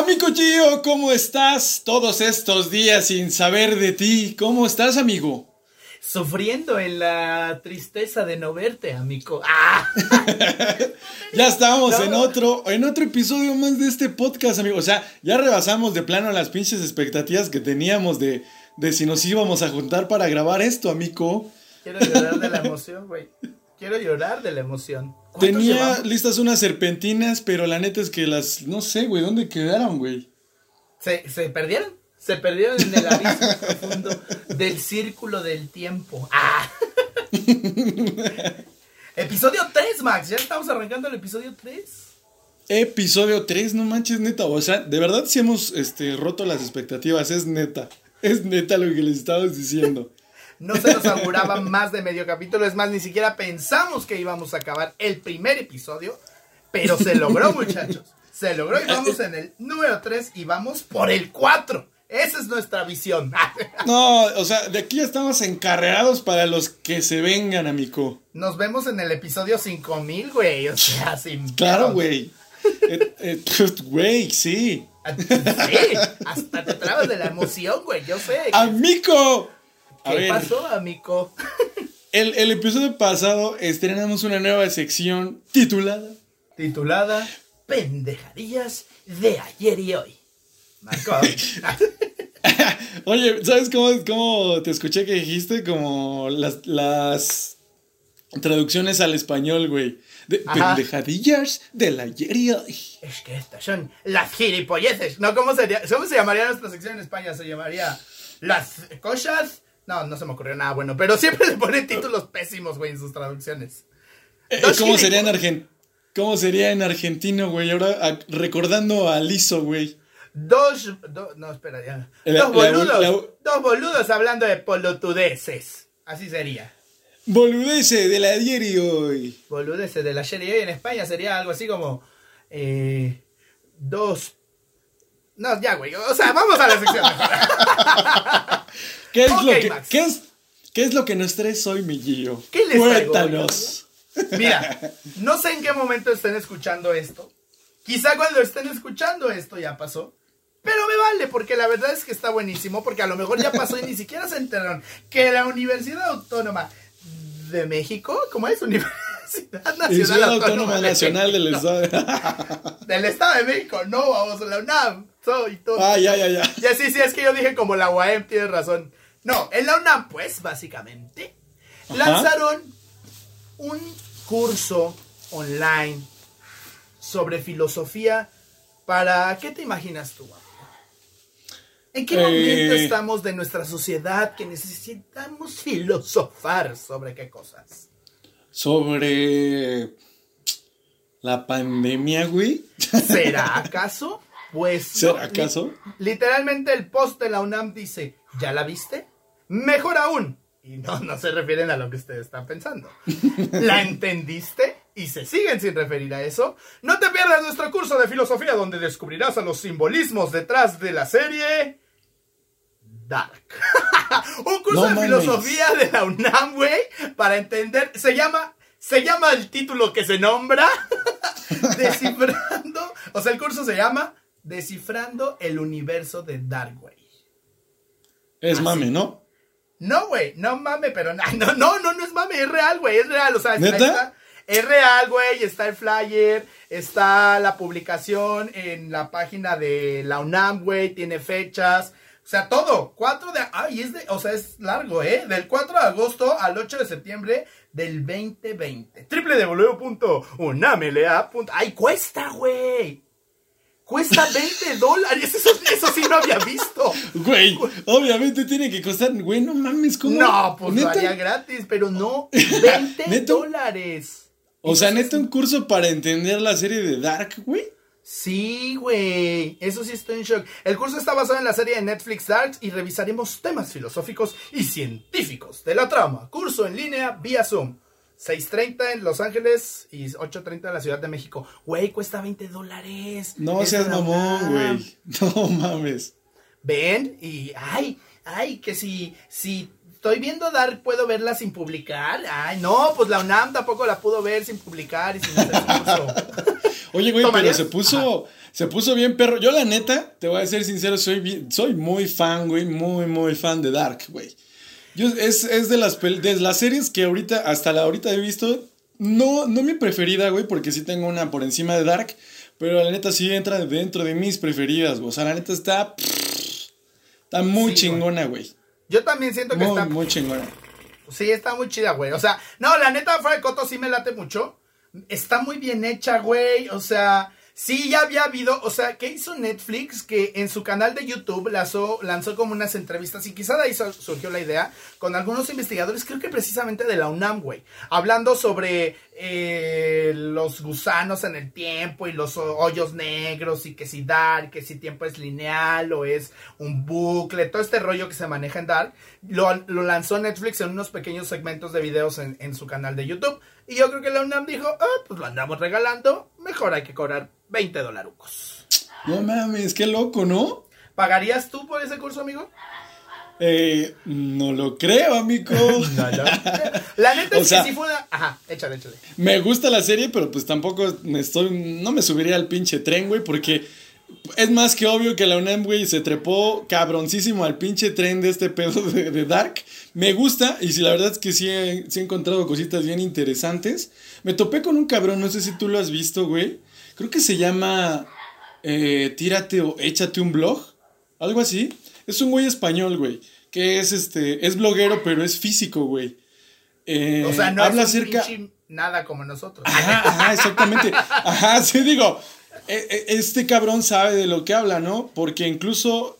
Amigo Gio, ¿cómo estás? Todos estos días sin saber de ti. ¿Cómo estás, amigo? Sufriendo en la tristeza de no verte, amigo. ¡Ah! ya estamos en otro, en otro episodio más de este podcast, amigo. O sea, ya rebasamos de plano las pinches expectativas que teníamos de, de si nos íbamos a juntar para grabar esto, amigo. Quiero llorar de la emoción, güey. Quiero llorar de la emoción. Tenía listas unas serpentinas, pero la neta es que las, no sé, güey, ¿dónde quedaron, güey? ¿Se, ¿Se perdieron? Se perdieron en el abismo profundo del círculo del tiempo. ¡Ah! episodio 3, Max. Ya estamos arrancando el episodio 3. Episodio 3, no manches, neta. O sea, de verdad sí hemos este, roto las expectativas. Es neta. Es neta lo que les estamos diciendo. No se nos auguraba más de medio capítulo. Es más, ni siquiera pensamos que íbamos a acabar el primer episodio. Pero se logró, muchachos. Se logró y vamos en el número 3 y vamos por el 4. Esa es nuestra visión. No, o sea, de aquí ya estamos encarreados para los que se vengan, amigo. Nos vemos en el episodio 5000, güey. O sea, sin. Claro, güey. Eh, eh, güey, sí. Sí, hasta te trabas de la emoción, güey. Yo sé. ¿Qué pasó, amigo? El, el episodio pasado estrenamos una nueva sección titulada. Titulada Pendejadillas de ayer y hoy. Marco. Oye, ¿sabes cómo, cómo, te escuché que dijiste? Como las, las traducciones al español, güey. De pendejadillas del ayer y hoy. Es que estas son las gilipolleces. No, ¿cómo, sería, ¿cómo se llamaría nuestra sección en España? Se llamaría las cosas. No, no se me ocurrió nada bueno, pero siempre le ponen títulos pésimos, güey, en sus traducciones. Eh, ¿Cómo sería, en Argen ¿Cómo sería en argentino, güey? Ahora recordando a Liso, güey. Dos, no, espera ya. dos boludos, dos boludos hablando de polotudeces. Así sería. Boludeces de la ayer y hoy. Boludeces de la ayer y hoy en España sería algo así como eh, dos. No, ya, güey. O sea, vamos a la sección ¿Qué es, lo que, ¿qué es, ¿Qué es lo que nos traes hoy, mi Gio? ¿Qué les Cuéntanos. Mira, no sé en qué momento estén escuchando esto. Quizá cuando estén escuchando esto ya pasó. Pero me vale, porque la verdad es que está buenísimo, porque a lo mejor ya pasó y ni siquiera se enteraron que la Universidad Autónoma de México, ¿cómo es? Universidad Nacional Autónoma, Nacional del Estado. del Estado de México, no, vamos a la UNAM, soy todo. Ah, ya, ya, ya. Ya sí, sí, es que yo dije como la UAM, tienes razón. No, en la UNAM, pues, básicamente, lanzaron un curso online sobre filosofía para... ¿Qué te imaginas tú? ¿En qué momento eh. estamos de nuestra sociedad que necesitamos filosofar sobre qué cosas? Sobre la pandemia, güey. ¿Será acaso? Pues. ¿Será acaso? literalmente el post de la UNAM dice: ¿Ya la viste? Mejor aún. Y no, no se refieren a lo que ustedes están pensando. ¿La entendiste? Y se siguen sin referir a eso. No te pierdas nuestro curso de filosofía donde descubrirás a los simbolismos detrás de la serie Dark. Un curso de filosofía de la UNAM, güey, para entender. Se llama. Se llama el título que se nombra. Descifrando. O sea, el curso se llama Descifrando el universo de Dark, güey. Es mame, ¿no? No, güey, no mame, pero no, no, no, no, es mame, es real, güey, es real, o sea, es real, güey, está el flyer, está la publicación en la página de la UNAM, güey, tiene fechas, o sea, todo, 4 de, ay, es de, o sea, es largo, ¿eh? Del 4 de agosto al 8 de septiembre del 2020. www.unamelea.ay, ay, cuesta, güey. Cuesta 20 dólares. Eso, eso, sí no había visto. Güey, obviamente tiene que costar. Güey, no mames, ¿cómo? No, pues ¿Neta? lo haría gratis, pero no. 20 dólares. O sea, neta, un curso para entender la serie de Dark, güey. Sí, güey. Eso sí estoy en shock. El curso está basado en la serie de Netflix Dark y revisaremos temas filosóficos y científicos de la trama. Curso en línea vía Zoom. 6.30 en Los Ángeles y 8.30 en la Ciudad de México. Güey, cuesta 20 dólares. No seas mamón, güey. No mames. Ven y, ay, ay, que si, si estoy viendo Dar, puedo verla sin publicar. Ay, no, pues la UNAM tampoco la pudo ver sin publicar y sin. Oye, güey, pero se puso, se puso bien perro. Yo la neta, te voy a ser sincero, soy, bien- soy muy fan, güey, muy, muy fan de Dark, güey. Yo, es, es de las, de las series que ahorita, hasta la ahorita he visto, no, no mi preferida, güey, porque sí tengo una por encima de Dark, pero la neta sí entra dentro de mis preferidas, güey. O sea, la neta está, está muy Sí, chingona, güey. Yo también siento que Muy, está. muy chingona. Sí, está muy chida, güey. O sea, no, la neta, fuera de Coto sí me late mucho. Está muy bien hecha, güey. O sea, sí, ya había habido. O sea, ¿qué hizo Netflix? Que en su canal de YouTube lanzó, lanzó como unas entrevistas. Y quizá de ahí sur- surgió la idea. Con algunos investigadores, creo que precisamente de la UNAM, güey. Hablando sobre eh, los gusanos en el tiempo y los ho- hoyos negros. Y que si Dark, que si tiempo es lineal o es un bucle. Todo este rollo que se maneja en Dark. Lo, lanzó Netflix en unos pequeños segmentos de videos en su canal de YouTube. Y yo creo que la UNAM dijo, ah, pues lo andamos regalando, mejor hay que cobrar 20 dolarucos. No mames, qué loco, ¿no? ¿Pagarías tú por ese curso, amigo? Eh, no lo creo, amigo. La neta O es sea- que sí fue una... Ajá, échale, échale. Me gusta la serie, pero pues tampoco me estoy, no me subiría al pinche tren, güey, porque es más que obvio que la UNAM, güey, se trepó cabroncísimo al pinche tren de este pedo de, de Dark. Me gusta, y si la verdad es que sí he, sí he encontrado cositas bien interesantes. Me topé con un cabrón, no sé si tú lo has visto, güey. Creo que se llama eh, Tírate o Échate un blog, algo así. Es un güey español, güey, que es este, es bloguero, pero es físico, güey. Eh, O sea, no habla es acerca... pinche nada como nosotros. Ajá, ajá, exactamente. Ajá, sí, digo, este cabrón sabe de lo que habla, ¿no? Porque incluso,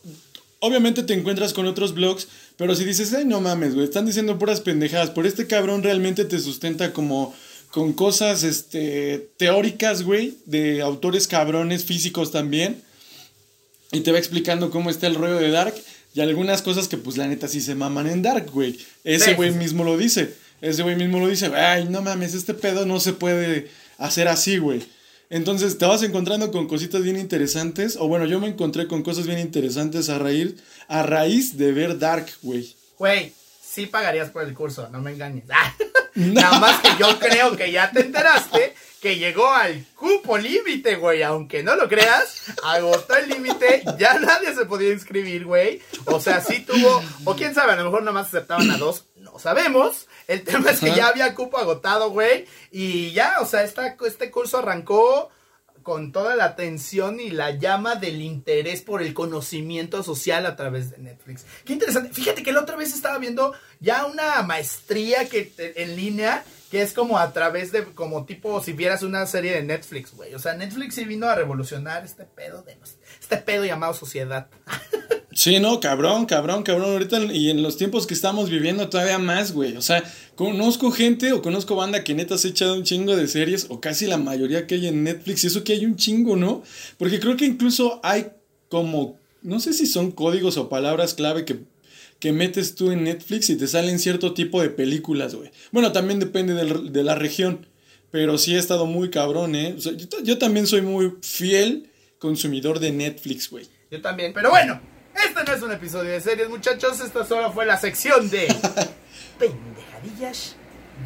obviamente te encuentras con otros blogs, pero si dices, ay, no mames, güey, están diciendo puras pendejadas, por este cabrón realmente te sustenta como con cosas, este, teóricas, güey, de autores cabrones físicos también, y te va explicando cómo está el rollo de Dark. Y algunas cosas que, pues, la neta sí se maman en Dark, güey. Ese güey sí. mismo lo dice. Ese güey mismo lo dice. Ay, no mames, este pedo no se puede hacer así, güey. Entonces te vas encontrando con cositas bien interesantes. O bueno, yo me encontré con cosas bien interesantes a raíz, a raíz de ver Dark, güey. Güey, sí pagarías por el curso, no me engañes. Ah, Nada más que yo creo que ya te enteraste que llegó al cupo límite, güey. Aunque no lo creas, agotó el límite, ya nadie se podía inscribir, güey. O sea, sí tuvo, o quién sabe, a lo mejor nomás aceptaban a dos, no sabemos. El tema es que ya había cupo agotado, güey. Y ya, o sea, esta, este curso arrancó con toda la atención y la llama del interés por el conocimiento social a través de Netflix. Qué interesante. Fíjate que la otra vez estaba viendo ya una maestría que en línea que es como a través de como tipo si vieras una serie de Netflix, güey. O sea, Netflix sí vino a revolucionar este pedo de este pedo llamado sociedad. Sí, no, cabrón, cabrón, cabrón. Ahorita y en los tiempos que estamos viviendo todavía más, güey. O sea, conozco gente o conozco banda que neta se ha echado un chingo de series o casi la mayoría que hay en Netflix. Y eso que hay un chingo, ¿no? Porque creo que incluso hay como, no sé si son códigos o palabras clave que, que metes tú en Netflix y te salen cierto tipo de películas, güey. Bueno, también depende del- de la región. Pero sí he estado muy cabrón, ¿eh? O sea, yo, ta- yo también soy muy fiel consumidor de Netflix, güey. Yo también, pero bueno, este no es un episodio de series, muchachos, esta solo fue la sección de pendejadillas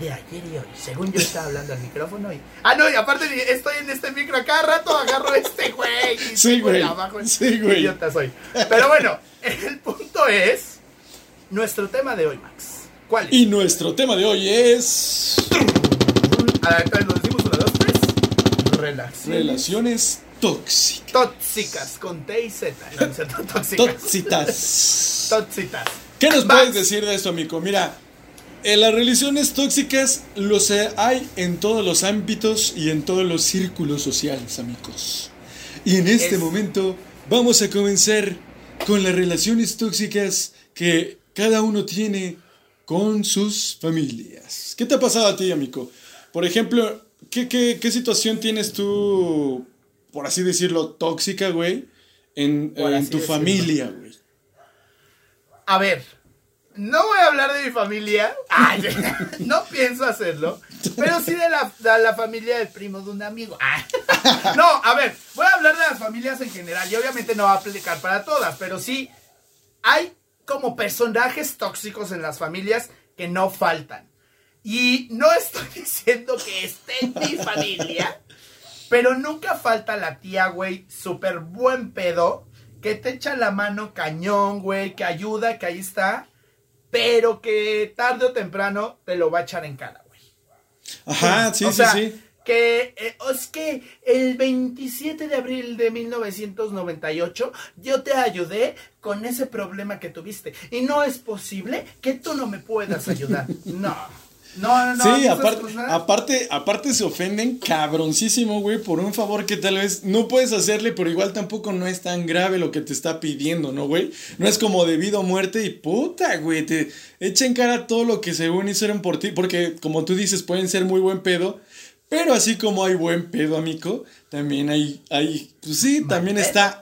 de ayer y hoy. Según yo estaba hablando al micrófono y Ah, no, y aparte estoy en este micro a cada rato agarro este güey y Sí, güey. abajo. Sí, güey. Idiota soy. Pero bueno, el punto es nuestro tema de hoy, Max. ¿Cuál es? Y nuestro tema de hoy es A nos decimos una, dos, tres. Relaciones relaciones tóxicas. tóxicas con T y Z. No, tóxicas. Tóxicas. Tóxicas. ¿Qué nos Max. puedes decir de esto, amigo? Mira, en las relaciones tóxicas los hay en todos los ámbitos y en todos los círculos sociales, amigos. Y en este Es- momento vamos a comenzar con las relaciones tóxicas que cada uno tiene con sus familias. ¿Qué te ha pasado a ti, amigo? Por ejemplo, ¿qué, qué, qué situación tienes tú, por así decirlo, tóxica, güey, en, en tu decirlo. familia, güey? A ver, no voy a hablar de mi familia. Ay, no pienso hacerlo. Pero sí de la, de la familia del primo de un amigo. Ah. No, a ver, voy a hablar de las familias en general. Y obviamente no va a aplicar para todas. Pero sí hay como personajes tóxicos en las familias que no faltan. Y no estoy diciendo que esté en mi familia. Pero nunca falta la tía, güey, súper buen pedo, que te echa la mano cañón, güey, que ayuda, que ahí está, pero que tarde o temprano te lo va a echar en cara, güey. Ajá, sí, sí, sea, sí. Que eh, es que el 27 de abril de 1998 yo te ayudé con ese problema que tuviste. Y no es posible que tú no me puedas ayudar. No. No, no, no. Sí, aparte, aparte, aparte se ofenden cabroncísimo, güey, por un favor que tal vez no puedes hacerle, pero igual tampoco no es tan grave lo que te está pidiendo, ¿no, güey? No es como debido a muerte y puta, güey, te echa en cara todo lo que según hicieron por ti, porque como tú dices, pueden ser muy buen pedo, pero así como hay buen pedo, amigo, también hay, hay, pues sí, también pedo. está...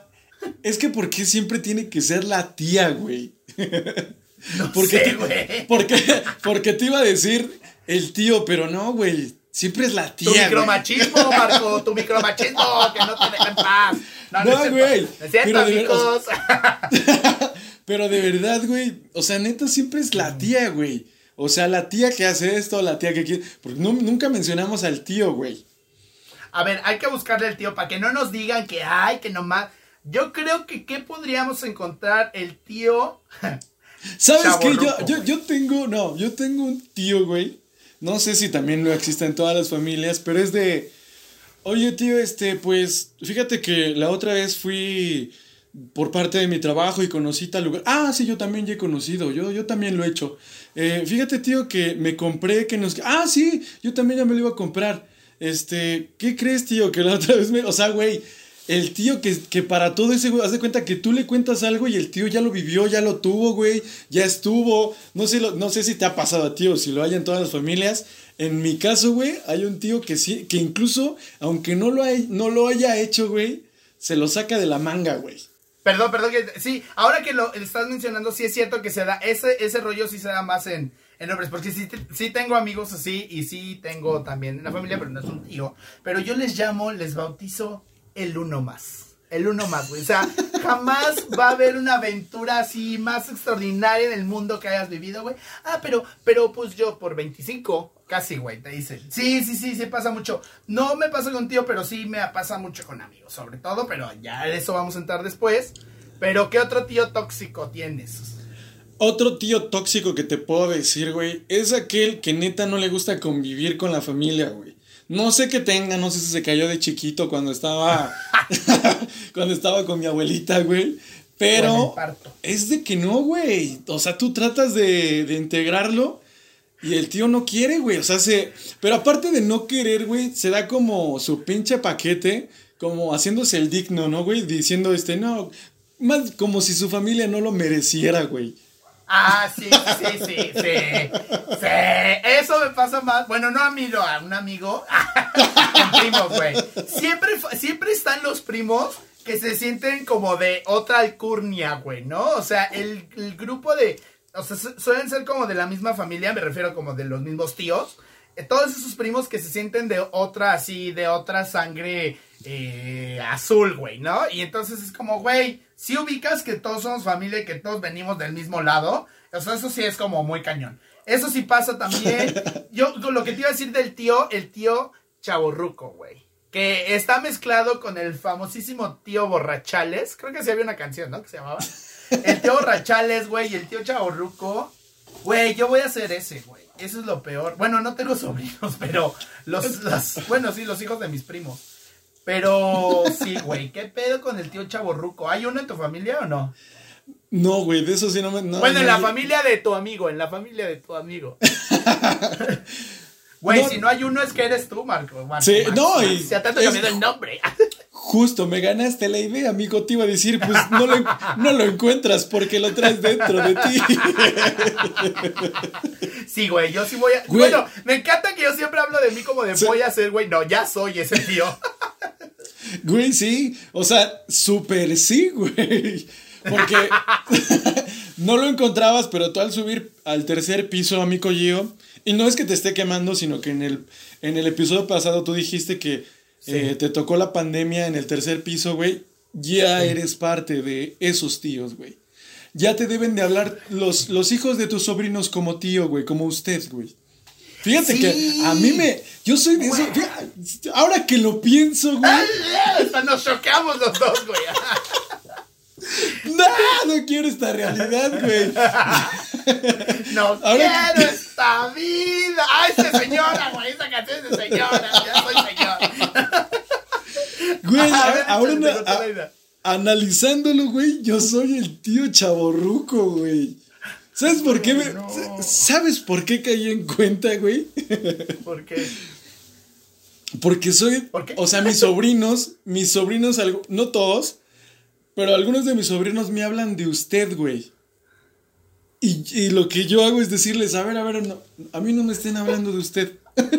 Es que ¿por qué siempre tiene que ser la tía, güey? No Porque, sé, te- güey. porque, porque te iba a decir el tío, pero no, güey. Siempre es la Tu tía. güey. micromachismo, Marco, tu micromachismo, que no te deja en paz. No, no, No, güey, es cierto, amigos. Pero de verdad, güey. O sea, neta, siempre es la tía, güey. O sea, la tía que hace esto, la tía que quiere. Porque no- nunca mencionamos al tío, güey. A ver, hay que buscarle el tío para que no nos digan que hay, que nomás. Yo creo que ¿qué podríamos encontrar el tío? ¿Sabes qué? Yo, yo, yo tengo, no, yo tengo un tío, güey. No sé si también lo existe en todas las familias, pero es de, oye tío, este, pues, fíjate que la otra vez fui por parte de mi trabajo y conocí tal lugar. Ah, sí, yo también ya he conocido, yo, yo también lo he hecho. Eh, fíjate tío que me compré, que nos... Ah, sí, yo también ya me lo iba a comprar. Este, ¿qué crees tío? Que la otra vez me... O sea, güey, el tío que, que para todo ese, güey, haz de cuenta que tú le cuentas algo y el tío ya lo vivió, ya lo tuvo, güey, ya estuvo. No sé, lo- no sé si te ha pasado a ti o si lo hay en todas las familias. En mi caso, güey, hay un tío que sí, que incluso, aunque no lo, no lo haya hecho, güey, se lo saca de la manga, güey. Perdón, perdón, que sí, ahora que lo estás mencionando, sí es cierto que se da, ese, ese rollo sí se da más en, en hombres, porque sí, sí tengo amigos así y sí tengo también en la familia, pero no es un tío, pero yo les llamo, les bautizo el uno más. El uno más, güey. O sea, jamás va a haber una aventura así más extraordinaria en el mundo que hayas vivido, güey. Ah, pero, pero pues yo por 25, casi, güey, te dicen. Sí, sí, sí, sí pasa mucho. No me pasa con tío, pero sí me pasa mucho con amigos, sobre todo, pero ya de eso vamos a entrar después. Pero, ¿qué otro tío tóxico tienes? Otro tío tóxico que te puedo decir, güey, es aquel que neta no le gusta convivir con la familia, güey. No sé qué tenga, no sé si se cayó de chiquito cuando estaba cuando estaba con mi abuelita, güey. Pero es de que no, güey. O sea, tú tratas de, de integrarlo y el tío no quiere, güey. O sea, se... Pero aparte de no querer, güey, se da como su pinche paquete, como haciéndose el digno, ¿no, güey? Diciendo, este, no, más como si su familia no lo mereciera, güey. Ah, sí, sí, sí, sí, sí. Eso me pasa más. Bueno, no a mí, no, a un amigo. Con primos, güey. Siempre, siempre están los primos que se sienten como de otra alcurnia, güey, ¿no? O sea, el, el grupo de. O sea, su- suelen ser como de la misma familia, me refiero como de los mismos tíos. Eh, Todos esos primos que se sienten de otra, así, de otra sangre eh, azul, güey, ¿no? Y entonces es como, güey, si ubicas que todos somos familia y que todos venimos del mismo lado, o sea, eso sí es como muy cañón. Eso sí pasa también. Yo, con lo que te iba a decir del tío, el tío chaborruco, güey. Que está mezclado con el famosísimo tío Borrachales. Creo que sí había una canción, ¿no? Que se llamaba. El tío Borrachales, güey, y el tío chaborruco. Güey, yo voy a hacer ese, güey. Eso es lo peor. Bueno, no tengo sobrinos, pero los, los- bueno, sí, los hijos de mis primos. Pero sí, güey, ¿qué pedo con el tío chaborruco? ¿Hay uno en tu familia o no? No, güey, de eso sí no me. no, bueno, en la yo- familia de tu amigo, en la familia de tu amigo. Güey, No. si no hay uno es que eres tú, Marco. Marco Sí, no, Max. y- ando es- cambiando el nombre. Justo, me ganaste la idea, amigo. Te iba a decir, pues no lo, no lo encuentras porque lo traes dentro de ti. Sí, güey, yo sí voy a. Güey. Bueno, me encanta que yo siempre hablo de mí como de Sí. voy a ser, güey. No, ya soy ese tío. Güey, sí. O sea, súper sí, güey. Porque no lo encontrabas, pero tú al subir al tercer piso, amigo Gio, y no es que te esté quemando, sino que en el, en el episodio pasado tú dijiste que Sí. eh, te tocó la pandemia en el tercer piso, güey. Ya eres parte de esos tíos, güey. Ya te deben de hablar los, los hijos de tus sobrinos como tío, güey, como usted, güey. Fíjate que a mí me. Yo soy de eso. ahora que lo pienso, güey. Hasta nos choqueamos los dos, güey. No, no quiero esta realidad, güey. No quiero esta vida. Ah, esta señora, güey. Esa canción es de señora. Ya soy señora. Güey, ahora analizándolo, güey, yo soy el tío chaborruco, güey. ¿Sabes por qué me, ¿Sabes por qué caí en cuenta, güey? ¿Por qué? Porque soy, o sea, mis sobrinos, mis sobrinos, no todos, pero algunos de mis sobrinos me hablan de usted, güey. Y, y, lo que yo hago es decirles, a ver, a ver, a mí no me estén hablando de usted.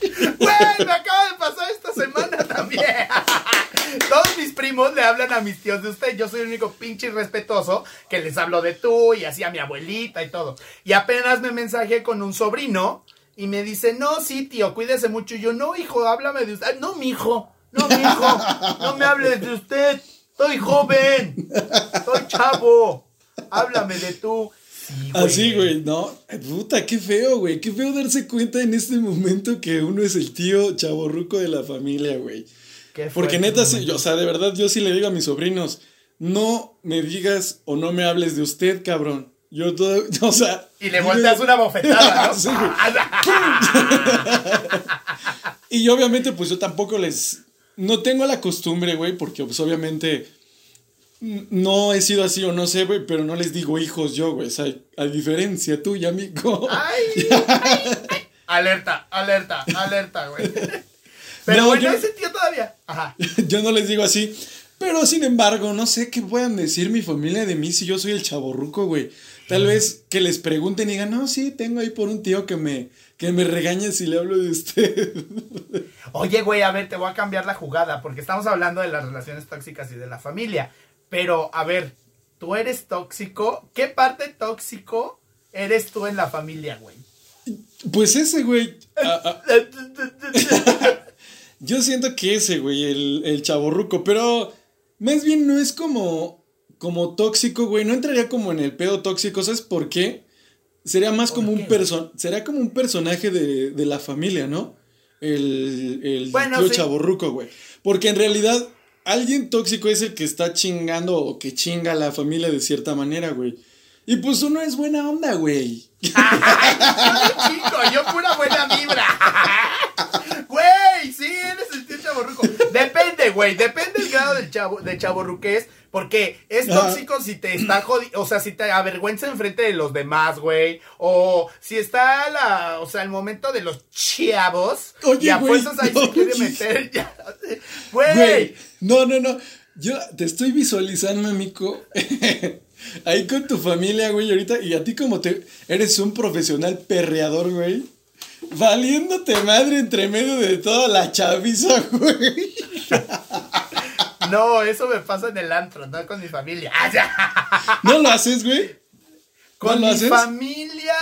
Güey, me acaba de pasar esta semana también. Todos mis primos le hablan a mis tíos de usted. Yo soy el único pinche irrespetuoso que les hablo de tú y así a mi abuelita y todo. Y apenas me mensajé con un sobrino y me dice, no, sí, tío, cuídese mucho. Y yo, no, hijo, háblame de usted. No, mi hijo, no, mi hijo, no me hables de usted. Estoy joven, estoy chavo. Háblame de tú. Así, güey, no. Puta, qué feo, güey. Qué feo darse cuenta en este momento que uno es el tío chaborruco de la familia, güey. Porque neta, sí, o sea, de verdad, yo sí le digo a mis sobrinos, no me digas o no me hables de usted, cabrón. Yo todo, o sea. Y le volteas una bofetada, ¿no? y obviamente, pues yo tampoco les no tengo la costumbre, güey, porque pues obviamente no he sido así o no sé, güey, pero no les digo hijos yo, güey. O sea, a diferencia tuya, amigo. Ay, Alerta, alerta, alerta, güey. Pero bueno, ese tío todavía. Ajá. yo no les digo así. Pero sin embargo, no sé qué puedan decir mi familia de mí si yo soy el chaborruco, güey. Tal vez que les pregunten y digan, no, sí, tengo ahí por un tío que me, que me regañe si le hablo de usted. Oye, güey, a ver, te voy a cambiar la jugada, porque estamos hablando de las relaciones tóxicas y de la familia. Pero, a ver, tú eres tóxico. ¿Qué parte tóxico eres tú en la familia, güey? Pues ese, güey. Ah, ah. Yo siento que ese, güey, el, el chaborruco, pero más bien no es como como tóxico, güey, no entraría como en el pedo tóxico, ¿sabes por qué? Sería más como un person sería como un personaje de, la familia, ¿no? El, el tío chaborruco, güey. Porque en realidad, alguien tóxico es el que está chingando o que chinga a la familia de cierta manera, güey. Y pues uno es buena onda, güey. chico, yo pura buena vibra. Güey, sí, eres el Depende, güey, depende el grado del chavo, de chaborruqués porque es tóxico si te está jodiendo, o sea, si te avergüenza enfrente de los demás, güey. O si está la, o sea, el momento de los chavos. Oye, y apuestas ahí se quiere meter ya. Güey. No, no, no. Yo te estoy visualizando, amigo. ahí con tu familia, güey, ahorita. Y a ti como te eres un profesional perreador, güey. Valiéndote madre entre medio de toda la chaviza, güey. No, eso me pasa en el antro, no con mi familia. ¿No lo haces, güey? Con mi familia,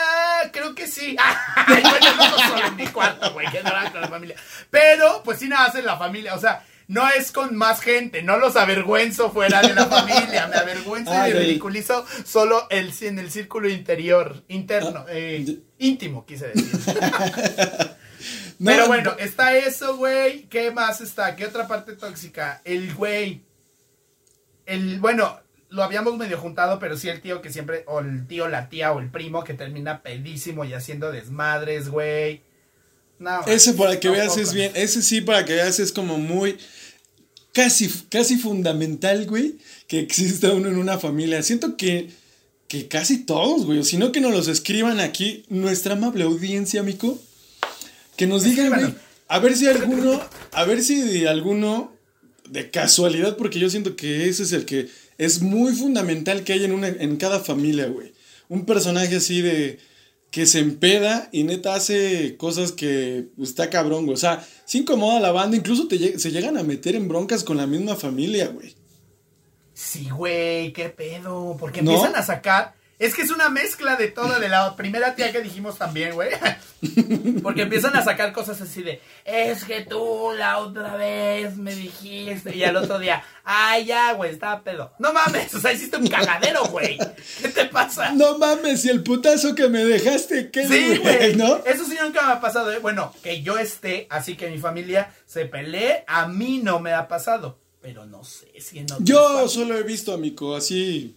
creo que sí. bueno, no solo en mi cuarto, güey, que no con la familia. Pero, pues sí, nada, en la familia. O sea, no es con más gente, no los avergüenzo fuera de la familia, me avergüenzo y ridiculizo solo el, en el círculo interior, interno, ah, eh, íntimo, quise decir. Pero bueno, está eso, güey. ¿Qué más está? ¿Qué otra parte tóxica? El güey. El, bueno, lo habíamos medio juntado, pero sí el tío que siempre, o el tío, la tía, o el primo que termina pedísimo y haciendo desmadres, güey. No, ese para que veas es bien, ese sí para que veas es como muy, casi, casi fundamental, güey, que exista uno en una familia. Siento que, que casi todos, güey, o si no que nos los escriban aquí, nuestra amable audiencia, amigo que nos digan, a ver si alguno, a ver si alguno, de casualidad, porque yo siento que ese es el que es muy fundamental que haya en, una, en cada familia, güey. Un personaje así de que se empeda y neta hace cosas que está cabrón, güey. O sea, se incomoda la banda, incluso te, se llegan a meter en broncas con la misma familia, güey. Sí, güey, qué pedo. Porque empiezan a sacar Es que es una mezcla de todo, de la primera tía que dijimos también, güey. Porque empiezan a sacar cosas así de, es que tú la otra vez me dijiste. Y al otro día, ay, ya, güey, estaba pedo. No mames, o sea, hiciste un cagadero, güey. ¿Qué te pasa? No mames, y el putazo que me dejaste, ¿qué Sí, güey, ¿no? Eso sí nunca me ha pasado, ¿eh? Bueno, que yo esté, así que mi familia se pelee, a mí no me ha pasado. Pero no sé si en Yo solo he visto, amigo, así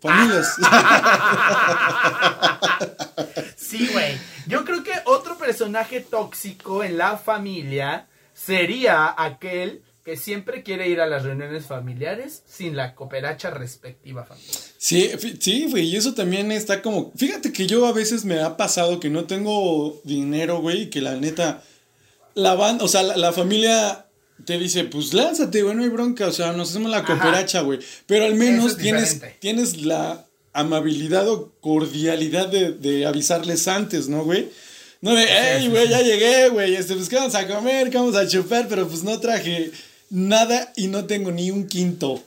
Familias. sí, güey. Yo creo que otro personaje tóxico en la familia sería aquel que siempre quiere ir a las reuniones familiares sin la cooperacha respectiva familia. Sí, sí, güey, y eso también está como, fíjate que yo a veces me ha pasado que no tengo dinero, güey, y que la neta, la banda, o sea, la familia te dice, pues lánzate, güey, no hay bronca, o sea, nos hacemos la cooperacha, güey. Pero al menos tienes, tienes la amabilidad o cordialidad de, avisarles antes, ¿no, güey? No de, hey, güey, ya llegué, güey, este, pues, ¿qué vamos a comer? ¿Qué vamos a chupar? Pero pues no traje nada y no tengo ni un quinto.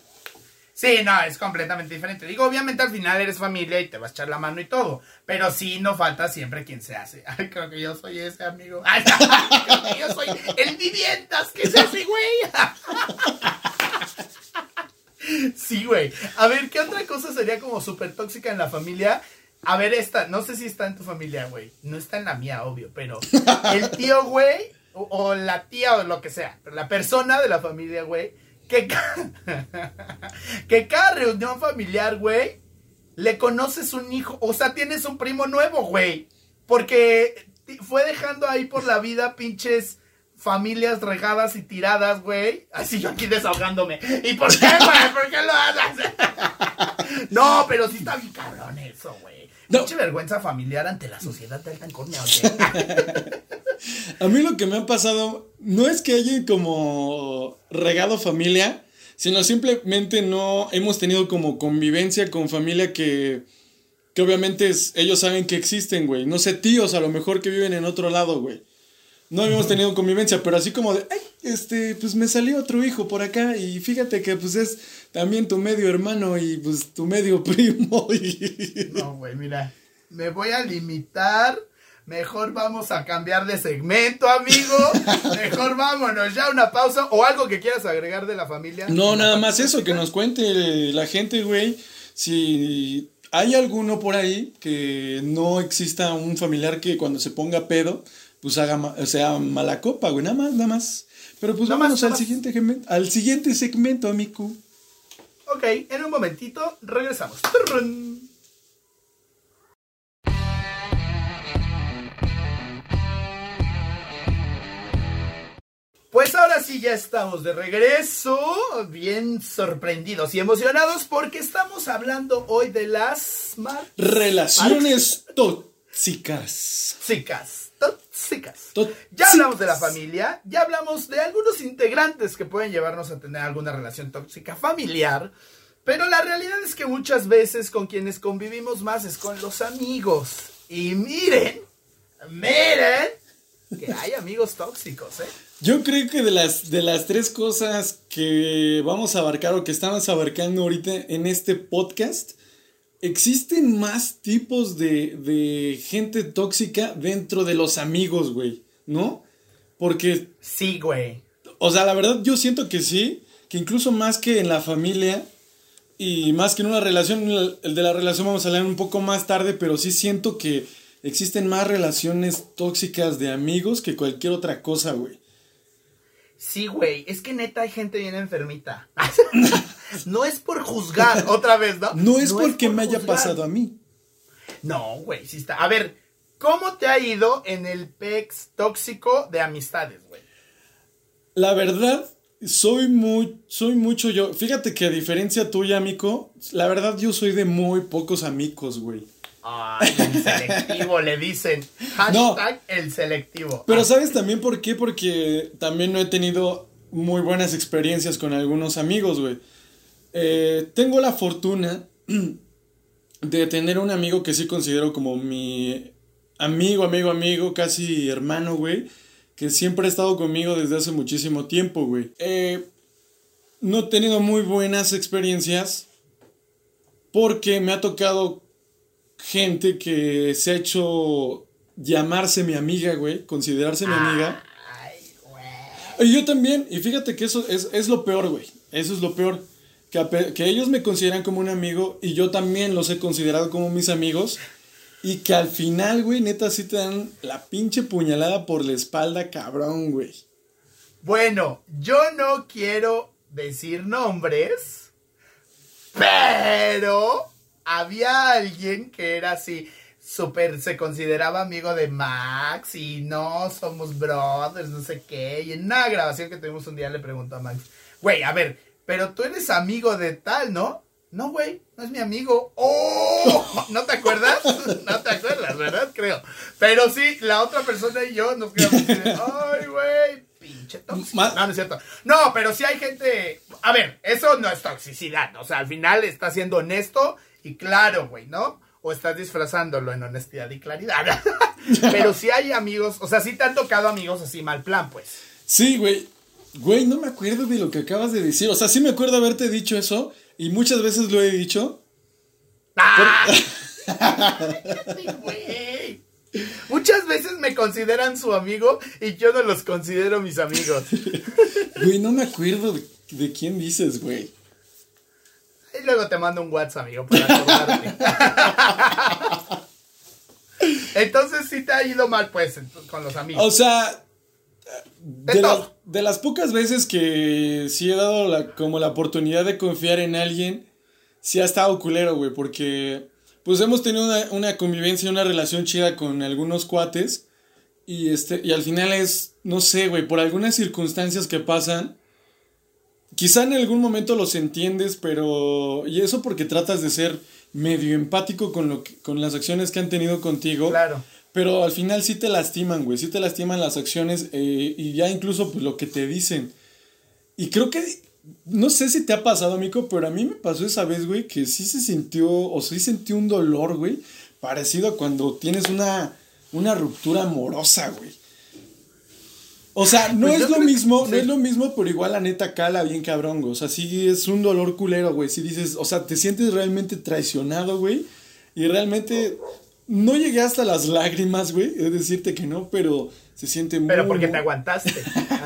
Sí, no, es completamente diferente. Digo, obviamente al final eres familia y te vas a echar la mano y todo. Pero sí, no falta siempre quien se hace. Ay, creo que yo soy ese amigo. Ay, creo que yo soy el viviendas que se hace, güey. Sí, güey. A ver, ¿qué otra cosa sería como súper tóxica en la familia? A ver, esta, no sé si está en tu familia, güey. No está en la mía, obvio, pero el tío, güey, o, la tía o lo que sea, la persona de la familia, güey que, que cada reunión familiar, güey, le conoces un hijo, o sea, tienes un primo nuevo, güey. Porque fue dejando ahí por la vida pinches familias regadas y tiradas, güey. Así yo aquí desahogándome. ¿Y por qué, güey? ¿Por qué lo haces? no, pero sí está bien cabrón eso, güey. Pinche vergüenza familiar ante la sociedad tan tan A mí lo que me ha pasado no es que haya como regado familia, sino simplemente no hemos tenido como convivencia con familia que, que obviamente ellos saben que existen, güey. No sé, tíos a lo mejor que viven en otro lado, güey. No habíamos tenido convivencia, pero así como de, ay, este, pues me salió otro hijo por acá y fíjate que pues es también tu medio hermano y pues tu medio primo. Y... No, güey, mira, me voy a limitar Mejor vamos a cambiar de segmento, amigo. Mejor vámonos ya una pausa o algo que quieras agregar de la familia. No, nada más eso, que nos cuente la gente, güey, si hay alguno por ahí que no exista un familiar que cuando se ponga pedo, pues haga, o sea, mala copa, güey, nada más, nada más. Pero pues vámonos al, Siguiente, al siguiente segmento, amigo. Ok, en un momentito regresamos. Pues ahora sí ya estamos de regreso, bien sorprendidos y emocionados porque estamos hablando hoy de las relaciones tóxicas. Tóxicas, tóxicas. Ya hablamos de la familia, ya hablamos de algunos integrantes que pueden llevarnos a tener alguna relación tóxica familiar, pero la realidad es que muchas veces con quienes convivimos más es con los amigos. Y miren, miren que hay amigos tóxicos, ¿eh? Yo creo que de las, de las tres cosas que vamos a abarcar o que estamos abarcando ahorita en este podcast, existen más tipos de, de gente tóxica dentro de los amigos, güey, ¿no? Porque... Sí, güey. O sea, la verdad yo siento que sí, que incluso más que en la familia y más que en una relación, el de la relación vamos a hablar un poco más tarde, pero sí siento que existen más relaciones tóxicas de amigos que cualquier otra cosa, güey. Sí, güey, es que neta hay gente bien enfermita. no es por juzgar, otra vez, ¿no? No es porque me haya pasado a mí. No, güey, sí está. A ver, ¿cómo te ha ido en el PEX tóxico de amistades, güey? La verdad, soy muy, soy mucho yo. Fíjate que a diferencia tuya, amigo, la verdad yo soy de muy pocos amigos, güey. Ay, el selectivo, le dicen. Hashtag el selectivo. Pero ¿sabes también por qué? Porque también no he tenido muy buenas experiencias con algunos amigos, güey. Eh, tengo la fortuna de tener un amigo que sí considero como mi amigo, amigo, amigo, casi hermano, güey. Que siempre ha estado conmigo desde hace muchísimo tiempo, güey. Eh, no he tenido muy buenas experiencias porque me ha tocado gente que se ha hecho llamarse mi amiga, güey, considerarse mi amiga. Ay, güey. Y yo también, y fíjate que eso es, es lo peor, güey. Eso es lo peor. Que, que ellos me consideran como un amigo y yo también los he considerado como mis amigos. Y que al final, güey, neta, sí te dan la pinche puñalada por la espalda, cabrón, güey. Bueno, yo no quiero decir nombres, pero había alguien que era así, súper, se consideraba amigo de Max y no, somos brothers, no sé qué. Y en una grabación que tuvimos un día le preguntó a Max, güey, a ver, pero tú eres amigo de tal, ¿no? No, güey, no es mi amigo. ¡Oh! ¿No te acuerdas? No te acuerdas, ¿verdad? Creo. Pero sí, la otra persona y yo nos quedamos así de, ay, güey, pinche tóxico. No, no es cierto. No, pero sí hay gente. A ver, eso no es toxicidad. O sea, al final está siendo honesto y claro, güey, ¿no? O estás disfrazándolo en honestidad y claridad. pero sí hay amigos, o sea, sí te han tocado amigos así mal plan, pues. Sí, güey. Güey, no me acuerdo de lo que acabas de decir. O sea, sí me acuerdo haberte dicho eso. Y muchas veces lo he dicho. ¡Ah! Muchas veces me consideran su amigo y yo no los considero mis amigos. Güey, no me acuerdo de, de quién dices, güey. Y luego te mando un WhatsApp, amigo, para acordarte. Entonces sí te ha ido mal, pues, con los amigos. O sea, de, De la- todo. de las pocas veces que sí he dado la, como la oportunidad de confiar en alguien, sí ha estado culero, güey, porque pues hemos tenido una, una convivencia, una relación chida con algunos cuates y este y al final es, no sé, güey, por algunas circunstancias que pasan, quizá en algún momento los entiendes, pero y eso porque tratas de ser medio empático con lo que- con las acciones que han tenido contigo. Claro. Pero al final sí te lastiman, güey. Sí te lastiman las acciones eh, y ya incluso pues, lo que te dicen. Y creo que, no sé si te ha pasado, amigo, pero a mí me pasó esa vez, güey, que sí se sintió, o sí sentí un dolor, güey, parecido a cuando tienes una, una ruptura amorosa, güey. O sea, no Pues es lo que- mismo, no es lo mismo, pero igual la neta cala bien cabrón, güey. O sea, sí es un dolor culero, güey. Si dices, o sea, te sientes realmente traicionado, güey. Y realmente no llegué hasta las lágrimas, güey. Es decirte que no, pero se siente muy. Pero porque te aguantaste.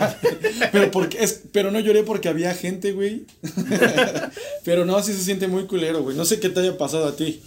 pero porque es, pero no lloré porque había gente, güey. pero no, sí se siente muy culero, güey. No sé qué te haya pasado a ti.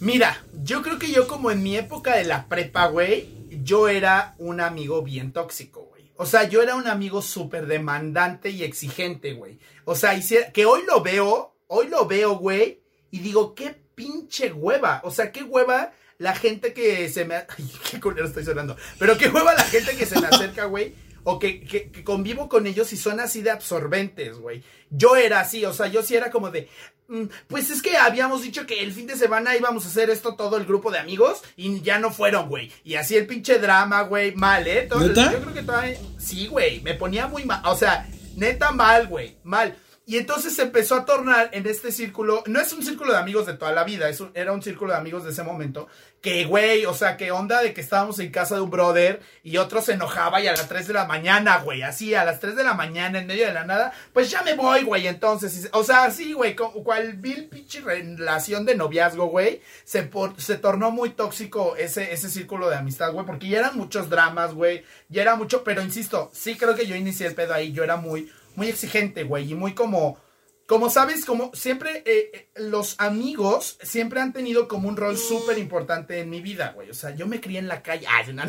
Mira, yo creo que yo como en mi época de la prepa, güey, yo era un amigo bien tóxico, güey. O sea, yo era un amigo súper demandante y exigente, güey. O sea, que hoy lo veo, hoy lo veo, güey, y digo, qué pinche hueva. O sea, qué hueva la gente que se me... Ay, qué culero estoy sonando. Pero qué hueva la gente que se me acerca, güey. O que, que convivo con ellos y son así de absorbentes, güey. Yo era así, o sea, yo sí era como de... "Mm, Pues es que habíamos dicho que el fin de semana íbamos a hacer esto todo el grupo de amigos y ya no fueron, güey. Y así el pinche drama, güey, mal, ¿eh? ¿Neta? yo creo que todavía... Sí, güey, me ponía muy mal. O sea, neta mal, güey, mal. Y entonces se empezó a tornar en este círculo, no es un círculo de amigos de toda la vida, es un- era un círculo de amigos de ese momento, que güey, o sea, que onda de que estábamos en casa de un brother y otro se enojaba y a las 3 de la mañana, güey, así a las 3 de la mañana en medio de la nada, pues ya me voy, güey, entonces, o sea, así, güey, cual vil pinche relación de noviazgo, güey, se, por- se tornó muy tóxico ese, ese círculo de amistad, güey, porque ya eran muchos dramas, güey, ya era mucho, pero insisto, sí creo que yo inicié el pedo ahí, yo era muy muy exigente, güey, y muy como, como sabes, como siempre, eh, eh, los amigos siempre han tenido como un rol súper importante en mi vida, güey, o sea, yo me crié en la calle, ah, no,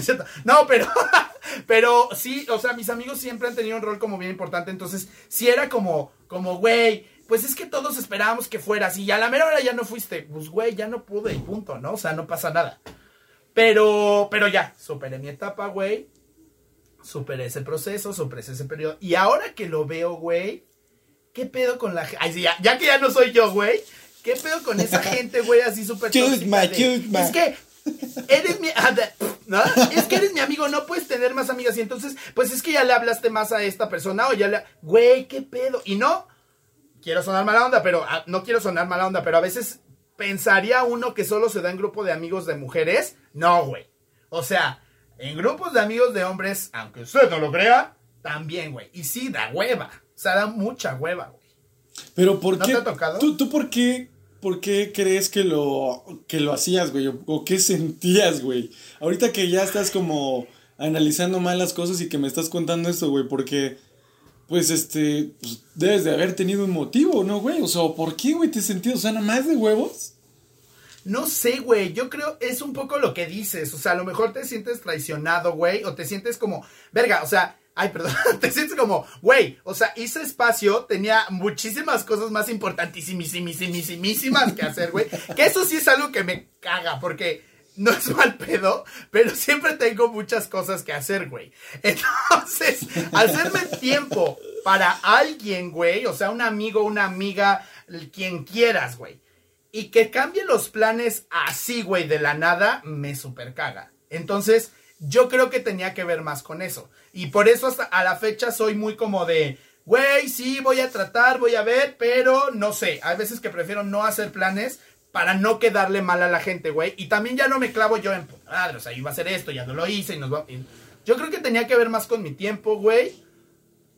no, pero, pero sí, o sea, mis amigos siempre han tenido un rol como bien importante, entonces, sí era como, como, güey, pues es que todos esperábamos que fueras, y a la mera hora ya no fuiste, pues, güey, ya no pude, y punto, ¿no? O sea, no pasa nada. Pero, pero ya, superé mi etapa, güey superé ese proceso, superé ese periodo. Y ahora que lo veo, güey, ¿qué pedo con la gente? Ay, sí, ya, ya que ya no soy yo, güey, ¿qué pedo con esa gente, güey, así súper Chusma, chusma. Es que eres mi... ah, ¿no? Es que eres mi amigo, no puedes tener más amigas. Y entonces, pues es que ya le hablaste más a esta persona o ya le... Güey, ¿qué pedo? Y no, quiero sonar mala onda, pero ah, no quiero sonar mala onda, pero a veces pensaría uno que solo se da en grupo de amigos de mujeres. No, güey. O sea, en grupos de amigos de hombres, aunque usted no lo crea, también, güey. Y sí, da hueva. O sea, da mucha hueva, güey. Pero ¿por ¿No qué? te ha tocado? ¿Tú, ¿Tú por qué por qué crees que lo, que lo hacías, güey? O, qué sentías, güey? Ahorita que ya estás como analizando mal las cosas y que me estás contando esto, güey, porque, pues, este, pues, debes de haber tenido un motivo, ¿no, güey? O sea, ¿por qué, güey, te sentías, o sea, nada más de huevos? No sé, güey. Yo creo es un poco lo que dices. O sea, a lo mejor te sientes traicionado, güey. O te sientes como, verga, o sea, ay, perdón. Te sientes como, güey, o sea, ese espacio tenía muchísimas cosas más importantísimas que hacer, güey. Que eso sí es algo que me caga, porque no es mal pedo, pero siempre tengo muchas cosas que hacer, güey. Entonces, hacerme tiempo para alguien, güey, o sea, un amigo, una amiga, quien quieras, güey y que cambie los planes así, güey, de la nada, me super caga. Entonces, yo creo que tenía que ver más con eso. Y por eso hasta a la fecha soy muy como de, güey, sí, voy a tratar, voy a ver, pero no sé. Hay veces que prefiero no hacer planes para no quedarle mal a la gente, güey. Y también ya no me clavo yo en, madre, o sea, iba a hacer esto, ya no lo hice y nos va... Yo creo que tenía que ver más con mi tiempo, güey.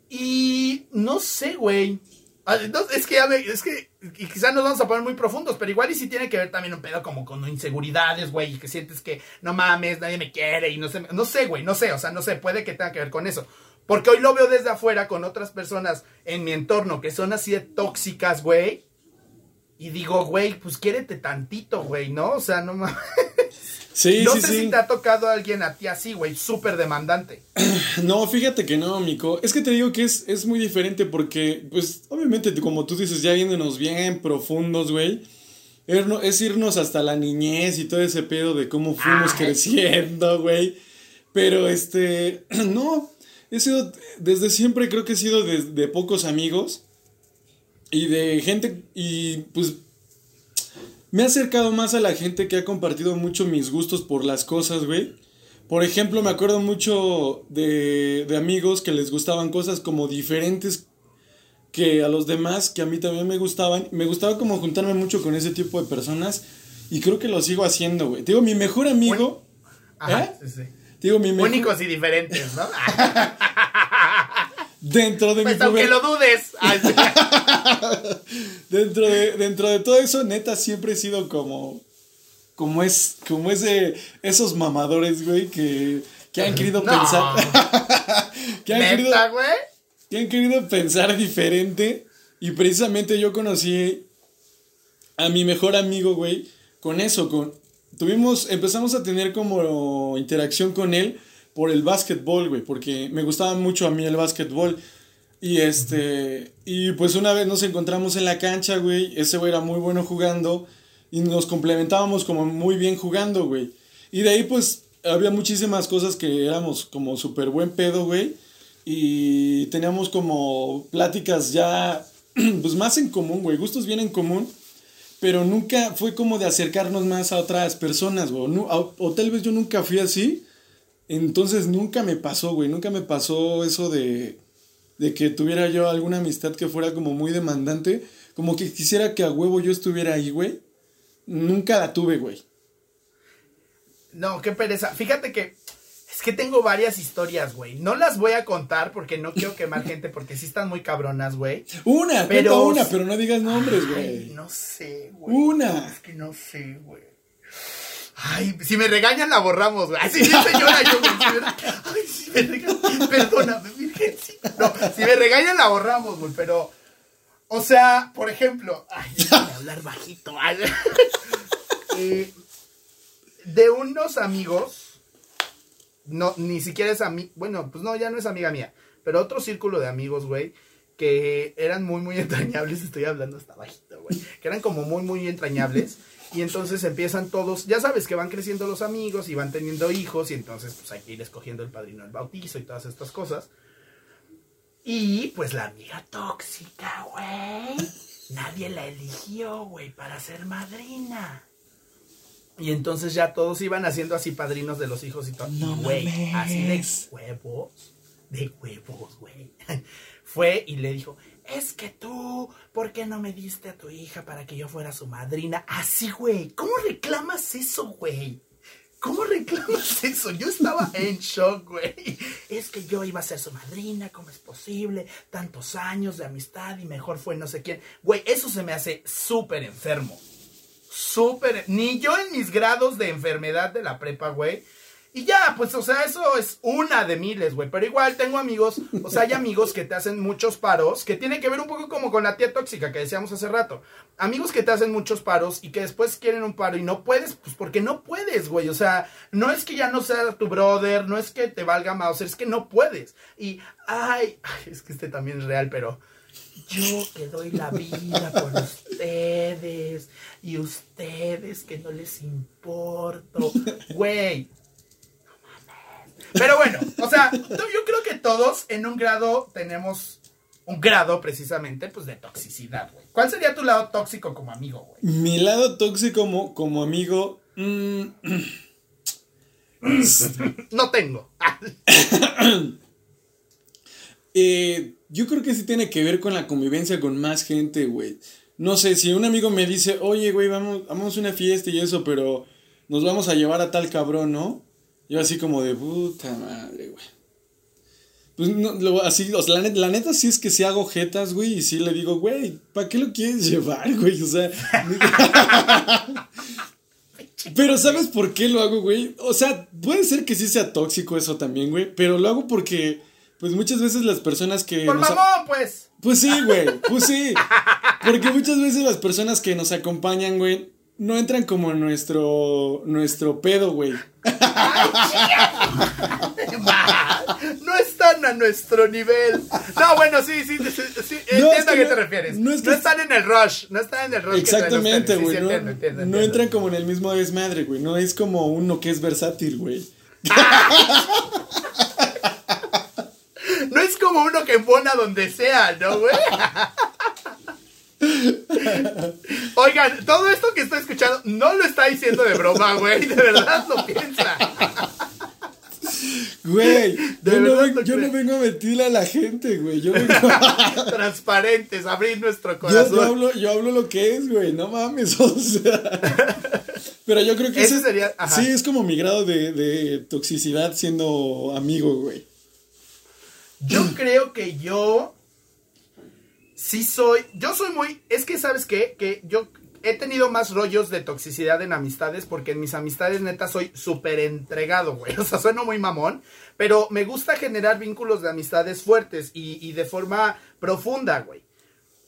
Y no sé, güey. Ah, es que ya me, es que y quizás nos vamos a poner muy profundos, pero igual y si tiene que ver también un pedo como con inseguridades, güey, y que sientes que no mames, nadie me quiere y no sé, no sé, güey, no sé, o sea, no sé, puede que tenga que ver con eso. Porque hoy lo veo desde afuera con otras personas en mi entorno que son así de tóxicas, güey. Y digo, güey, pues quiérete tantito, güey, ¿no? O sea, no mames. Sí, no sé si te ha tocado a alguien a ti así, güey, súper demandante. No, fíjate que no, Mico. Es que te digo que es, es muy diferente porque, pues, obviamente, como tú dices, ya viéndonos bien profundos, güey. Es irnos hasta la niñez y todo ese pedo de cómo fuimos creciendo, güey. Pero, este, no, he sido, desde siempre creo que he sido de, de pocos amigos y de gente, y pues me ha acercado más a la gente que ha compartido mucho mis gustos por las cosas, güey. Por ejemplo, me acuerdo mucho de, de amigos que les gustaban cosas como diferentes que a los demás, que a mí también me gustaban. Me gustaba como juntarme mucho con ese tipo de personas y creo que lo sigo haciendo, güey. digo, mi mejor amigo... Ajá, ¿eh? sí, sí. digo, mi mejor... Únicos y diferentes, ¿no? dentro de pues aunque lo dudes. dentro, de, dentro de todo eso, neta, siempre he sido como. Como es. Como ese. Esos mamadores, güey, que. Que han querido pensar. que han querido. güey? Que han querido pensar diferente. Y precisamente yo conocí a mi mejor amigo, güey, con eso, con. Tuvimos. Empezamos a tener como interacción con él por el básquetbol, güey, porque me gustaba mucho a mí el básquetbol. Y este, y pues una vez nos encontramos en la cancha, güey, ese güey era muy bueno jugando y nos complementábamos como muy bien jugando, güey. Y de ahí pues había muchísimas cosas que éramos como súper buen pedo, güey. Y teníamos como pláticas ya, pues más en común, güey, gustos bien en común. Pero nunca fue como de acercarnos más a otras personas, güey. o tal vez yo nunca fui así. Entonces nunca me pasó, güey, nunca me pasó eso de, de que tuviera yo alguna amistad que fuera como muy demandante, como que quisiera que a huevo yo estuviera ahí, güey. Nunca la tuve, güey. No, qué pereza. Fíjate que es que tengo varias historias, güey. No las voy a contar porque no quiero quemar gente porque sí están muy cabronas, güey. Una, pero una, pero no digas nombres, güey. No sé, güey. Una. Es que no sé, güey. Ay, si me regañan la borramos, güey. Así señora yo, güey. ay, si me regañan, perdóname, virgen. No, si me regañan la borramos, güey, pero... O sea, por ejemplo... Ay, déjame hablar bajito. Eh, de unos amigos... No, ni siquiera es amigo... Bueno, pues no, ya no es amiga mía. Pero otro círculo de amigos, güey que eran muy, muy entrañables, estoy hablando hasta bajito, güey, que eran como muy, muy entrañables, y entonces empiezan todos, ya sabes que van creciendo los amigos y van teniendo hijos y entonces pues hay que ir escogiendo el padrino del bautizo y todas estas cosas. Y pues la amiga tóxica, güey. Nadie la eligió, güey, para ser madrina. Y entonces ya todos iban haciendo así padrinos de los hijos y todo. No, güey, así de huevos. De huevos, güey. Fue y le dijo, es que tú, ¿por qué no me diste a tu hija para que yo fuera su madrina? Así, güey. ¿Cómo reclamas eso, güey? ¿Cómo reclamas eso? Yo estaba en shock, güey. Es que yo iba a ser su madrina, ¿cómo es posible? Tantos años de amistad y mejor fue no sé quién. Güey, eso se me hace súper enfermo. Súper. Ni yo en mis grados de enfermedad de la prepa, güey y ya, pues, o sea, eso es una de miles, güey. Pero igual tengo amigos, o sea, hay amigos que te hacen muchos paros, que tiene que ver un poco como con la tía tóxica que decíamos hace rato. Amigos que te hacen muchos paros y que después quieren un paro y no puedes, pues porque no puedes, güey. O sea, no es que ya no sea tu brother, no es que te valga más, es que no puedes. Y, ay, ay es que este también es real, pero yo que doy la vida por ustedes y ustedes que no les importo. Güey, pero bueno, o sea, yo creo que todos en un grado tenemos un grado precisamente pues de toxicidad, güey. ¿Cuál sería tu lado tóxico como amigo, güey? Mi lado tóxico como, como amigo... Mm, no tengo. Eh, yo creo que sí tiene que ver con la convivencia con más gente, güey. No sé, si un amigo me dice, oye, güey, vamos, vamos a una fiesta y eso, pero nos vamos a llevar a tal cabrón, ¿no? Yo así como de puta madre, güey. Pues no, así, o sea, la, neta, la neta sí es que si hago jetas, güey, y sí le digo, güey, ¿para qué lo quieres llevar, güey? O sea. pero ¿sabes por qué lo hago, güey? O sea, puede ser que sí sea tóxico eso también, güey, pero lo hago porque, pues muchas veces las personas que. ¡Por mamón, pues! Pues sí, güey, pues sí. Porque muchas veces las personas que nos acompañan, güey, no entran como en nuestro, nuestro pedo, güey. no están a nuestro nivel. No, bueno, sí, sí, sí, entiendo a qué te refieres. No, están en el rush, no están en el rush. Exactamente, güey. no, entran como en el mismo desmadre, güey. No es como uno que es versátil, güey. no es como uno que embona donde sea, ¿no, güey? Oigan, todo esto que estoy escuchando no lo está diciendo de broma, güey. De verdad lo piensa. Güey, yo, no, vengo, a mentirle a la gente, güey. Yo vengo Transparentes, abrir nuestro corazón. Yo, hablo, yo hablo lo que es, güey. No mames, o sea. Pero yo creo que ese, sería. Sí, es como mi grado de, de toxicidad siendo amigo, güey. Yo creo que yo sí soy, yo soy muy, es que sabes qué, que yo he tenido más rollos de toxicidad en amistades porque en mis amistades neta soy súper entregado, güey. O sea, sueno muy mamón, pero me gusta generar vínculos de amistades fuertes y, de forma profunda, güey.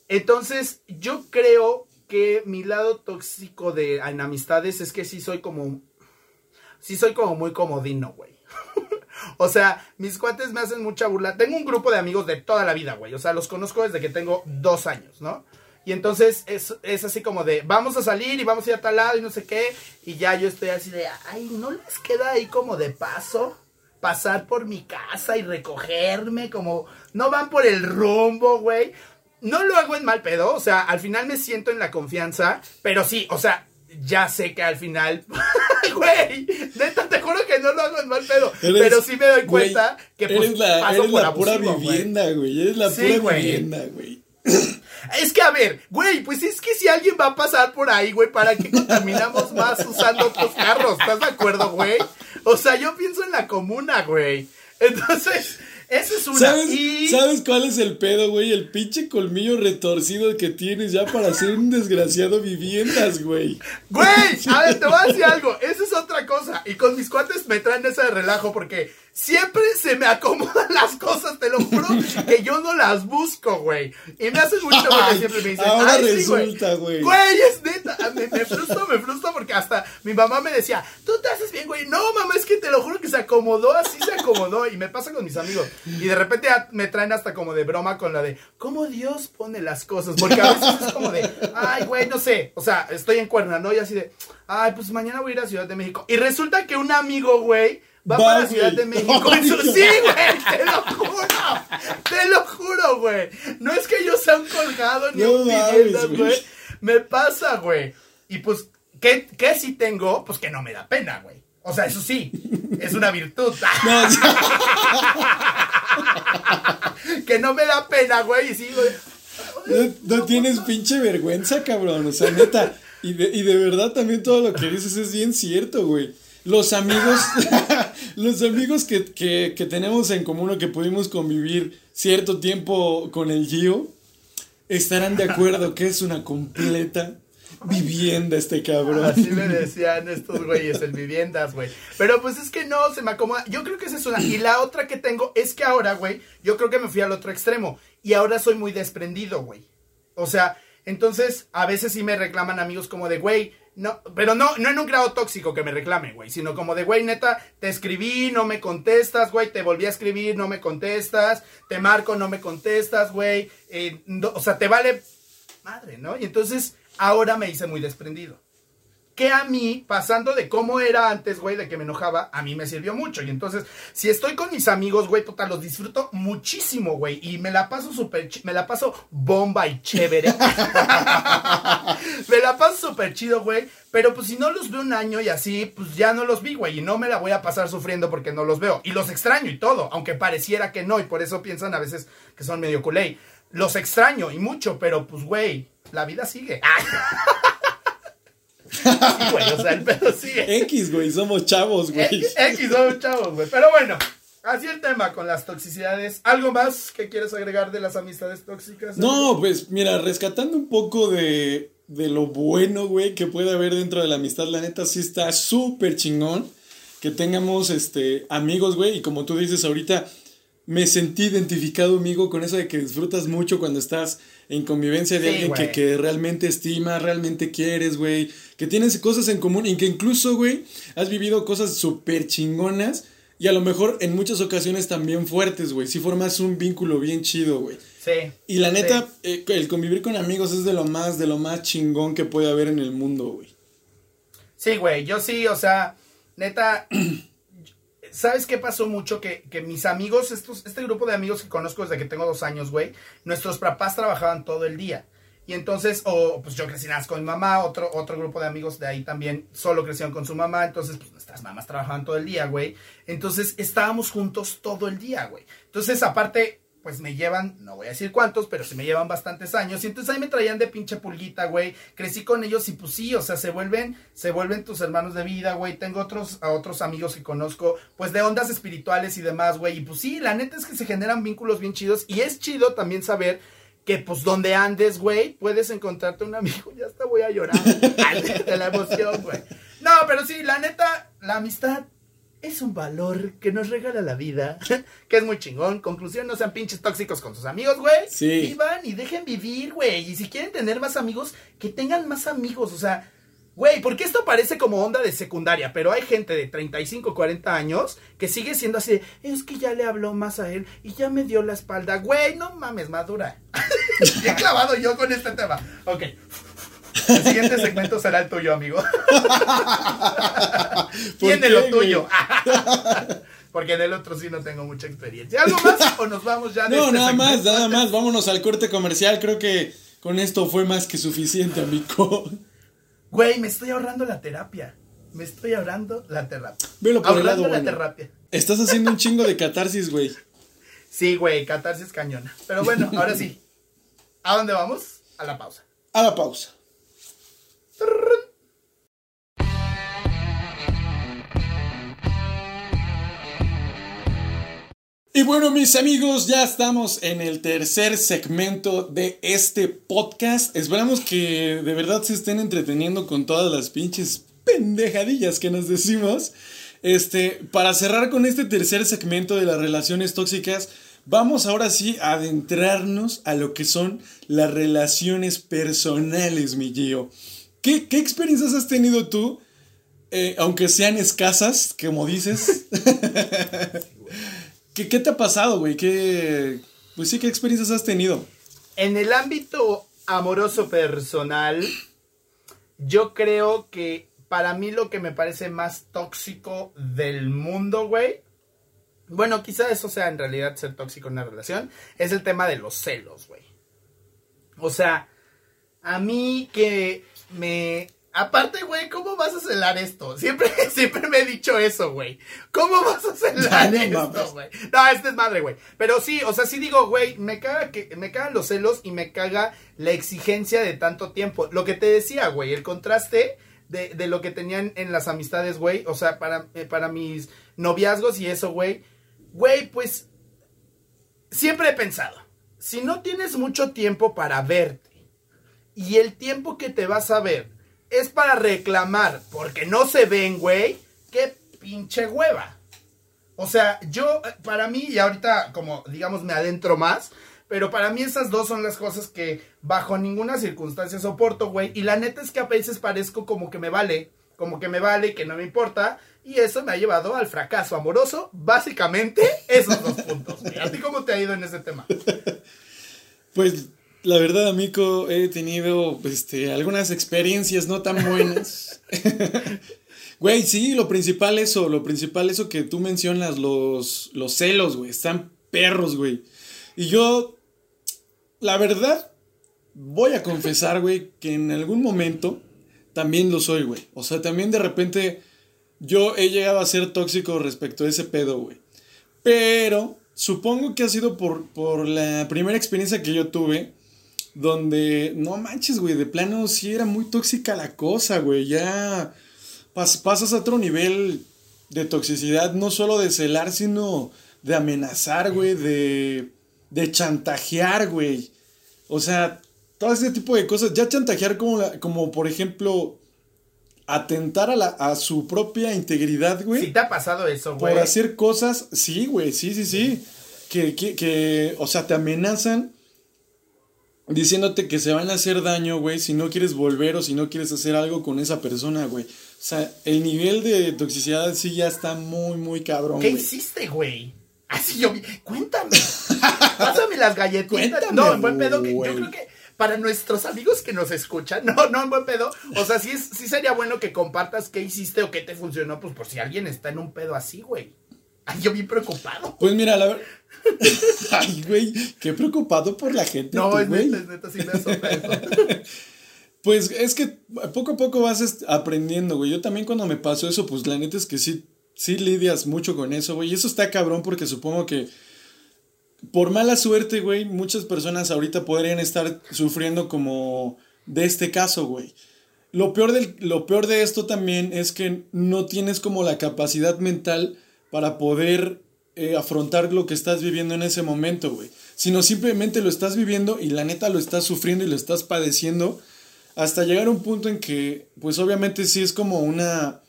Entonces, yo creo que mi lado tóxico de en amistades es que sí soy como, sí soy como muy comodino, güey. O sea, mis cuates me hacen mucha burla. Tengo un grupo de amigos de toda la vida, güey. O sea, los conozco desde que tengo dos años, ¿no? Y entonces es, es, así como de, vamos a salir y vamos a ir a tal lado y no sé qué. Y ya yo estoy así de, ay, ¿no les queda ahí como de paso? Pasar por mi casa y recogerme, como, no van por el rumbo, güey. No lo hago en mal pedo, o sea, al final me siento en la confianza, pero sí, o sea, ya sé que al final, güey, neta, te juro que no lo hago en mal pedo, pero sí me doy cuenta que pues, eres la, paso eres la pura vivienda, güey, eres la pura vivienda, güey. Es que, a ver, güey, pues es que si alguien va a pasar por ahí, güey, ¿para qué contaminamos más usando otros carros? ¿Estás de acuerdo, güey? O sea, yo pienso en la comuna, güey. Entonces, esa es una. ¿Sabes, ¿Sabes cuál es el pedo, güey? El pinche colmillo retorcido que tienes ya para hacer un desgraciado viviendas, güey. Güey, a ver, te voy a decir algo. Esa es otra cosa. Y con mis cuates me traen ese relajo porque siempre se me acomodan las cosas, te lo juro, que yo no las busco, güey. Y me hace mucho porque siempre me dicen, ahora resulta, güey. güey, es neta, me, me frustra, me frustra porque hasta mi mamá me decía, tú te haces bien, güey. No, mamá, es que te lo juro que se acomodó, así se acomodó. Y me pasa con mis amigos. Y de repente me traen hasta como de broma con la de, ¿cómo Dios pone las cosas? Porque a veces es como de, ay, güey, no sé. O sea, estoy en cuerna, ¿no? Y así de, ay, pues mañana voy a ir a Ciudad de México. Y resulta que un amigo, güey, Va, para Ciudad de México. sí, güey, te lo juro. Te lo juro, güey. No es que yo sea un colgado ni un vivienda, güey. Me pasa, güey. Y pues, ¿qué, ¿qué sí tengo? Pues que no me da pena, güey. O sea, eso sí, es una virtud. que no me da pena, güey. Y sí, güey. No, tienes pinche vergüenza, cabrón. O sea, neta. Y de, y de verdad también todo lo que dices es bien cierto, güey. Los amigos, los amigos que, que, que, tenemos en común o que pudimos convivir cierto tiempo con el Gio, estarán de acuerdo que es una completa vivienda este cabrón. Así me decían estos güeyes, el viviendas, güey. Pero pues es que no, se me acomoda. Yo creo que esa es una. Y la otra que tengo es que ahora, güey, yo creo que me fui al otro extremo. Y ahora soy muy desprendido, güey. O sea, entonces a veces sí me reclaman amigos como de, güey, no, pero no, no en un grado tóxico que me reclame, güey, sino como de, güey, neta, te escribí, no me contestas, güey, te volví a escribir, no me contestas, te marco, no me contestas, güey, eh, o sea, te vale madre, ¿no? Y entonces ahora me hice muy desprendido. Que a mí, pasando de cómo era antes, güey, de que me enojaba, a mí me sirvió mucho. Y entonces, si estoy con mis amigos, güey, total, los disfruto muchísimo, güey. Y me la paso súper, me la paso bomba y chévere. me la paso súper chido, güey. Pero pues si no los veo un año y así, pues ya no los vi, güey. Y no me la voy a pasar sufriendo porque no los veo. Y los extraño y todo, aunque pareciera que no. Y por eso piensan a veces que son medio culé. Los extraño y mucho, pero pues, güey, la vida sigue. sí, güey, o sea, el pedo sigue. X, güey, somos chavos, güey. X, somos chavos, güey. Pero bueno, así el tema con las toxicidades. ¿Algo más que quieres agregar de las amistades tóxicas? No, pues mira, rescatando un poco de, de lo bueno, güey, que puede haber dentro de la amistad, la neta sí está súper chingón que tengamos este amigos, güey, y como tú dices ahorita, me sentí identificado, amigo, con eso de que disfrutas mucho cuando estás en convivencia de alguien que, que, realmente estima, realmente quieres, güey, que tienes cosas en común y que incluso, güey, has vivido cosas súper chingonas y a lo mejor en muchas ocasiones también fuertes, güey, si formas un vínculo bien chido, güey. Sí. Y la neta, eh, el convivir con amigos es de lo más, de lo más chingón que puede haber en el mundo, güey. Sí, güey, yo sí, o sea, neta... ¿Sabes qué pasó mucho? Que, que, mis amigos, estos, este grupo de amigos que conozco desde que tengo dos años, güey, nuestros papás trabajaban todo el día. Y entonces, o pues yo crecí nada con mi mamá, otro, otro grupo de amigos de ahí también solo crecieron con su mamá, entonces pues nuestras mamás trabajaban todo el día, güey. Entonces estábamos juntos todo el día, güey. Entonces aparte, pues me llevan, no voy a decir cuántos, pero sí me llevan bastantes años. Y entonces ahí me traían de pinche pulguita, güey. Crecí con ellos y pues sí, o sea, se vuelven, se vuelven tus hermanos de vida, güey. Tengo otros, a otros amigos que conozco, pues de ondas espirituales y demás, güey. Y pues sí, la neta es que se generan vínculos bien chidos. Y es chido también saber que pues donde andes, güey, puedes encontrarte un amigo. Ya hasta voy a llorar de la emoción, güey. No, pero sí, la neta, la amistad es un valor que nos regala la vida, que es muy chingón. Conclusión, no sean pinches tóxicos con sus amigos, güey. Sí. Vivan y dejen vivir, güey. Y si quieren tener más amigos, que tengan más amigos. O sea, güey, porque esto parece como onda de secundaria, pero hay gente de 35, 40 años que sigue siendo así, es que ya le habló más a él y ya me dio la espalda. Güey, no mames, madura. He clavado yo con este tema. Ok. El siguiente segmento será el tuyo, amigo. Tiene lo tuyo. Porque en el otro sí no tengo mucha experiencia. ¿Algo más o nos vamos ya? De no, este nada más, nada más. Vámonos al corte comercial. Creo que con esto fue más que suficiente, amigo. Güey, me estoy ahorrando la terapia. Me estoy ahorrando la terapia. Velo por ahorrando el lado la terapia. Estás haciendo un chingo de catarsis, güey. Sí, güey, catarsis cañona. Pero bueno, ahora sí. ¿A dónde vamos? A la pausa. A la pausa. Y bueno, mis amigos, ya estamos en el tercer segmento de este podcast. Esperamos que de verdad se estén entreteniendo con todas las pinches pendejadillas que nos decimos. Este, para cerrar con este tercer segmento de las relaciones tóxicas, vamos ahora sí a adentrarnos a lo que son las relaciones personales, mi Gio. ¿Qué, qué experiencias has tenido tú? Eh, aunque sean escasas, como dices. ¿Qué, ¿Qué, te ha pasado, güey? ¿Qué, pues sí, ¿qué experiencias has tenido? En el ámbito amoroso personal, yo creo que para mí lo que me parece más tóxico del mundo, güey. Bueno, quizá eso sea en realidad ser tóxico en una relación. Es el tema de los celos, güey. O sea, a mí que me Aparte, güey, ¿cómo vas a celar esto? Siempre, siempre me he dicho eso, güey. ¿Cómo vas a celar esto, güey? No, este es madre, güey. Pero sí, o sea, sí digo, güey, me caga que, me cagan los celos y me caga la exigencia de tanto tiempo. Lo que te decía, güey, el contraste de, de lo que tenían en las amistades, güey. O sea, para, eh, para mis noviazgos y eso, güey. Güey, pues siempre he pensado, si no tienes mucho tiempo para verte y el tiempo que te vas a ver es para reclamar porque no se ven, güey, qué pinche hueva. O sea, yo, para mí, y ahorita como digamos me adentro más, pero para mí esas dos son las cosas que bajo ninguna circunstancia soporto, güey. Y la neta es que a veces parezco como que me vale, como que me vale, que no me importa. Y eso me ha llevado al fracaso amoroso, básicamente esos dos puntos. ¿A ti cómo te ha ido en ese tema? Pues la verdad, amigo, he tenido este, algunas experiencias no tan buenas. Güey, sí, lo principal eso, lo principal eso que tú mencionas, los, los celos, güey, están perros, güey. Y yo, la verdad, voy a confesar, güey, que en algún momento también lo soy, güey. O sea, también de repente yo he llegado a ser tóxico respecto a ese pedo, güey. Pero supongo que ha sido por, por la primera experiencia que yo tuve, donde, no manches, güey, de plano sí era muy tóxica la cosa, güey. Ya pasas a otro nivel de toxicidad, no solo de celar, sino de amenazar, güey, de, de chantajear, güey. O sea, todo ese tipo de cosas. Ya chantajear como, como por ejemplo, atentar a, la, a su propia integridad, güey. ¿Sí te ha pasado eso, güey? Por hacer cosas, sí, güey, sí, sí, sí. Que, que, que, o sea, te amenazan diciéndote que se van a hacer daño, güey, si no quieres volver o si no quieres hacer algo con esa persona, güey. O sea, el nivel de toxicidad sí ya está muy, muy cabrón. ¿Qué hiciste, güey? Así yo vi. Cuéntame. Pásame las galletitas. no, en buen pedo. Que yo creo que para nuestros amigos que nos escuchan, no, no en buen pedo. O sea, sí, es, sí sería bueno que compartas qué hiciste o qué te funcionó, pues por si alguien está en un pedo así, güey. Ay, yo bien preocupado. Pues mira, la verdad. Ay, güey, qué preocupado por la gente. No, es neta, es neta, sí me eso. Pues es que poco a poco vas aprendiendo, güey. Yo también cuando me pasó eso, pues la neta es que sí, sí lidias mucho con eso, güey. Y eso está cabrón porque supongo que por mala suerte, güey, muchas personas ahorita podrían estar sufriendo como de este caso, güey. Lo peor, del, lo peor de esto también es que no tienes como la capacidad mental para poder eh, afrontar lo que estás viviendo en ese momento, güey. Sino simplemente lo estás viviendo y la neta lo estás sufriendo y lo estás padeciendo hasta llegar a un punto en que, pues obviamente sí es como una,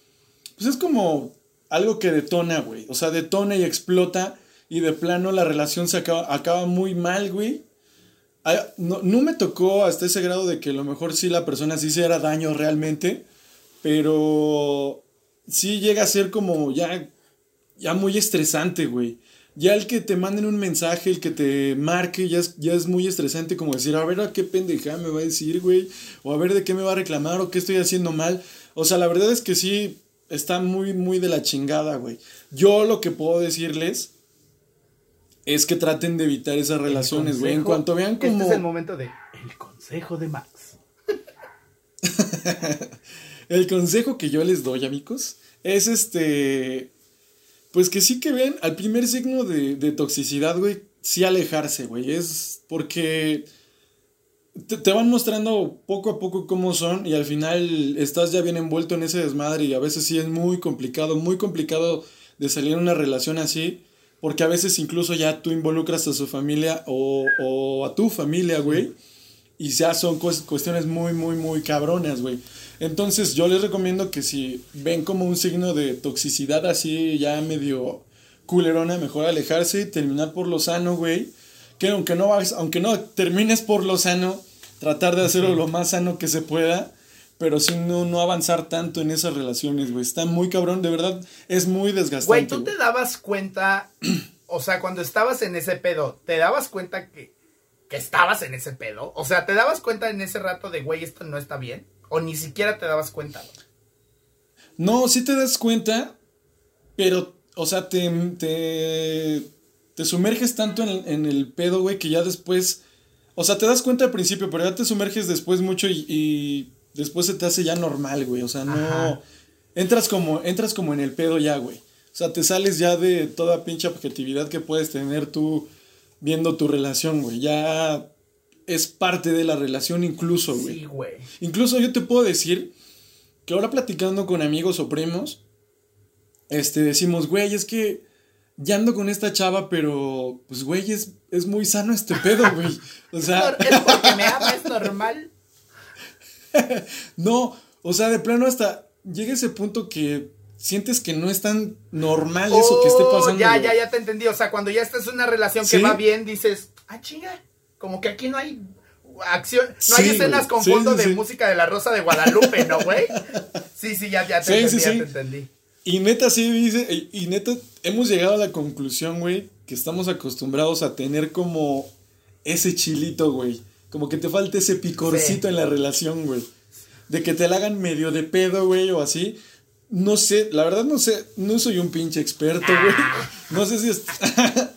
pues es como algo que detona, güey. O sea, detona y explota y de plano la relación se acaba, acaba muy mal, güey. No, no, me tocó hasta ese grado de que a lo mejor sí la persona sí se hará daño realmente, pero sí llega a ser como ya, ya muy estresante, güey ya el que te manden un mensaje, el que te marque, ya es, ya es muy estresante como decir, a ver a qué pendeja me va a decir, güey, o a ver de qué me va a reclamar, o qué estoy haciendo mal. O sea, la verdad es que sí, está muy, muy de la chingada, güey. Yo lo que puedo decirles es que traten de evitar esas relaciones, güey. En cuanto vean como... Este es el momento de... El consejo de Max. el consejo que yo les doy, amigos, es este pues que sí que ven al primer signo de, toxicidad, güey, sí alejarse, güey. Es porque te, van mostrando poco a poco cómo son y al final estás ya bien envuelto en ese desmadre y a veces sí es muy complicado, muy complicado de salir en una relación así. Porque a veces incluso ya tú involucras a su familia o, o a tu familia, güey. Y ya son cuestiones muy, muy, muy cabronas, güey. Entonces yo les recomiendo que si ven como un signo de toxicidad así ya medio culerona, mejor alejarse y terminar por lo sano, güey. Que aunque no, aunque no termines por lo sano, tratar de hacerlo lo más sano que se pueda. Pero si no, no avanzar tanto en esas relaciones, güey. Está muy cabrón, de verdad, es muy desgastante. Güey, tú te dabas cuenta, o sea, cuando estabas en ese pedo, ¿te dabas cuenta que, que estabas en ese pedo? O sea, ¿te dabas cuenta en ese rato de, güey, esto no está bien? ¿O ni siquiera te dabas cuenta? No, sí te das cuenta, pero, o sea, te, te, sumerges tanto en, el pedo, güey, que ya después, o sea, te das cuenta al principio, pero ya te sumerges después mucho y, después se te hace ya normal, güey, o sea, no, entras como, entras como en el pedo ya, güey. O sea, te sales ya de toda pinche objetividad que puedes tener tú viendo tu relación, güey. Ya es parte de la relación incluso, güey. Sí, güey. Incluso yo te puedo decir que ahora platicando con amigos o primos, este, decimos, güey, es que ya ando con esta chava, pero, pues, güey, es, es muy sano este pedo, güey. O sea... Es porque me ama, es normal. no, o sea, de plano hasta llega ese punto que sientes que no es tan normal eso que esté oh, pasando. Ya, ya, ya te entendí. O sea, cuando ya estás en una relación que va bien, dices, ah, chinga, como que aquí no hay acción, no hay escenas con fondo de música de la Rosa de Guadalupe, ¿no, güey? Sí, sí, ya, ya te entendí, ya te entendí. Y neta, sí, dice, y neta, hemos llegado a la conclusión, güey, que estamos acostumbrados a tener como ese chilito, güey. Como que te falta ese picorcito en la relación, güey. De que te la hagan medio de pedo, güey, o así. No sé, la verdad no sé, no soy un pinche experto, güey. No sé si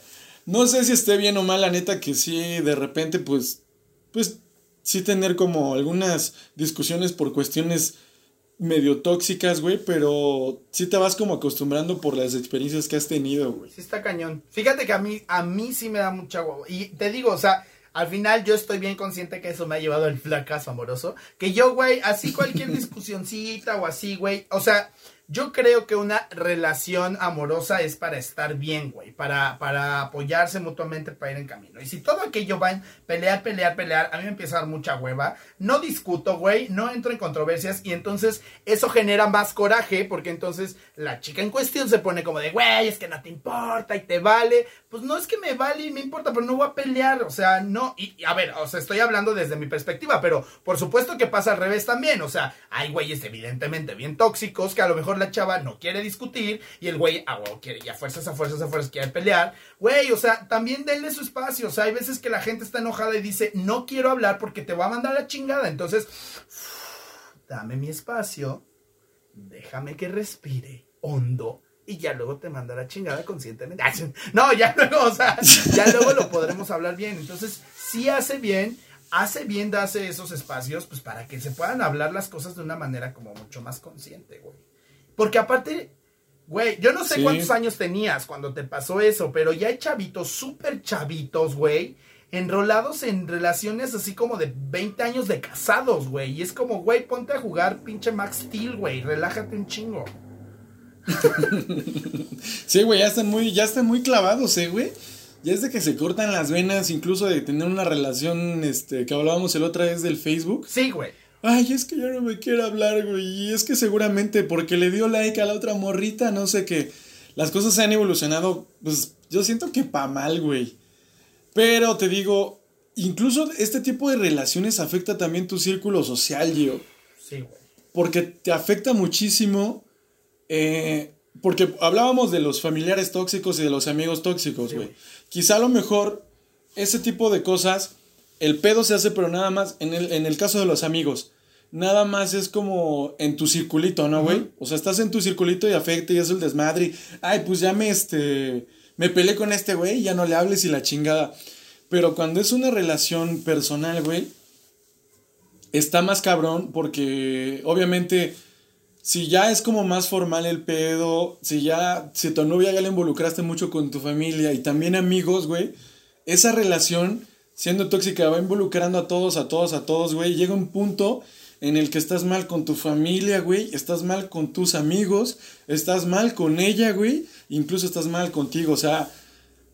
no sé si esté bien o mal, la neta que sí, de repente, pues, pues, sí tener como algunas discusiones por cuestiones medio tóxicas, güey, pero sí te vas como acostumbrando por las experiencias que has tenido, güey. Sí está cañón. Fíjate que a mí, a mí sí me da mucha guau. Y te digo, o sea, al final yo estoy bien consciente que eso me ha llevado al fracaso amoroso. Que yo, güey, así cualquier discusioncita o así, güey. O sea, yo creo que una relación amorosa es para estar bien, güey, para, para apoyarse mutuamente para ir en camino. Y si todo aquello va en pelear, pelear, pelear, a mí me empieza a dar mucha hueva. No discuto, güey, no entro en controversias y entonces eso genera más coraje porque entonces la chica en cuestión se pone como de, güey, es que no te importa y te vale. Pues no es que me vale y me importa, pero no voy a pelear, o sea, no. Y, a ver, o sea, estoy hablando desde mi perspectiva, pero por supuesto que pasa al revés también. O sea, hay güeyes evidentemente bien tóxicos que a lo mejor la chava no quiere discutir y el güey, ah, quiere, ya fuerzas a fuerzas a fuerzas quiere pelear. Güey, o sea, también denle su espacio. O sea, hay veces que la gente está enojada y dice, no quiero hablar porque te va a mandar la chingada. Entonces, dame mi espacio, déjame que respire hondo y ya luego te manda la chingada conscientemente. No, ya luego, o sea, ya luego lo podremos hablar bien. Entonces, sí hace bien hace bien darse esos espacios, pues para que se puedan hablar las cosas de una manera como mucho más consciente, güey. Porque aparte, güey, yo no sé cuántos años tenías cuando te pasó eso, pero ya hay chavitos, súper chavitos, güey, enrolados en relaciones así como de 20 años de casados, güey. Y es como, güey, ponte a jugar pinche Max Steel, güey, relájate un chingo. sí, güey, ya están muy, ya están muy clavados, eh, güey. Ya es de que se cortan las venas, incluso de tener una relación, este, que hablábamos el otra vez del Facebook. Sí, güey. Ay, es que yo no me quiero hablar, güey. Y es que seguramente porque le dio like a la otra morrita, no sé qué. Las cosas se han evolucionado, pues yo siento que pa' mal, güey. Pero te digo, incluso este tipo de relaciones afecta también tu círculo social, yo. Sí, güey. Porque te afecta muchísimo. Eh, porque hablábamos de los familiares tóxicos y de los amigos tóxicos, güey. Quizá a lo mejor ese tipo de cosas, el pedo se hace, pero nada más, en el, en el caso de los amigos, nada más es como en tu circulito, ¿no, güey? O sea, estás en tu circulito y afecta y es el desmadre. ay, pues ya me, este, me peleé con este güey, ya no le hables y la chingada. Pero cuando es una relación personal, güey, está más cabrón porque obviamente si ya es como más formal el pedo, si ya, si tu novia ya le involucraste mucho con tu familia y también amigos, güey, esa relación siendo tóxica va involucrando a todos, a todos, a todos, güey, llega un punto en el que estás mal con tu familia, güey, estás mal con tus amigos, estás mal con ella, güey, incluso estás mal contigo, o sea,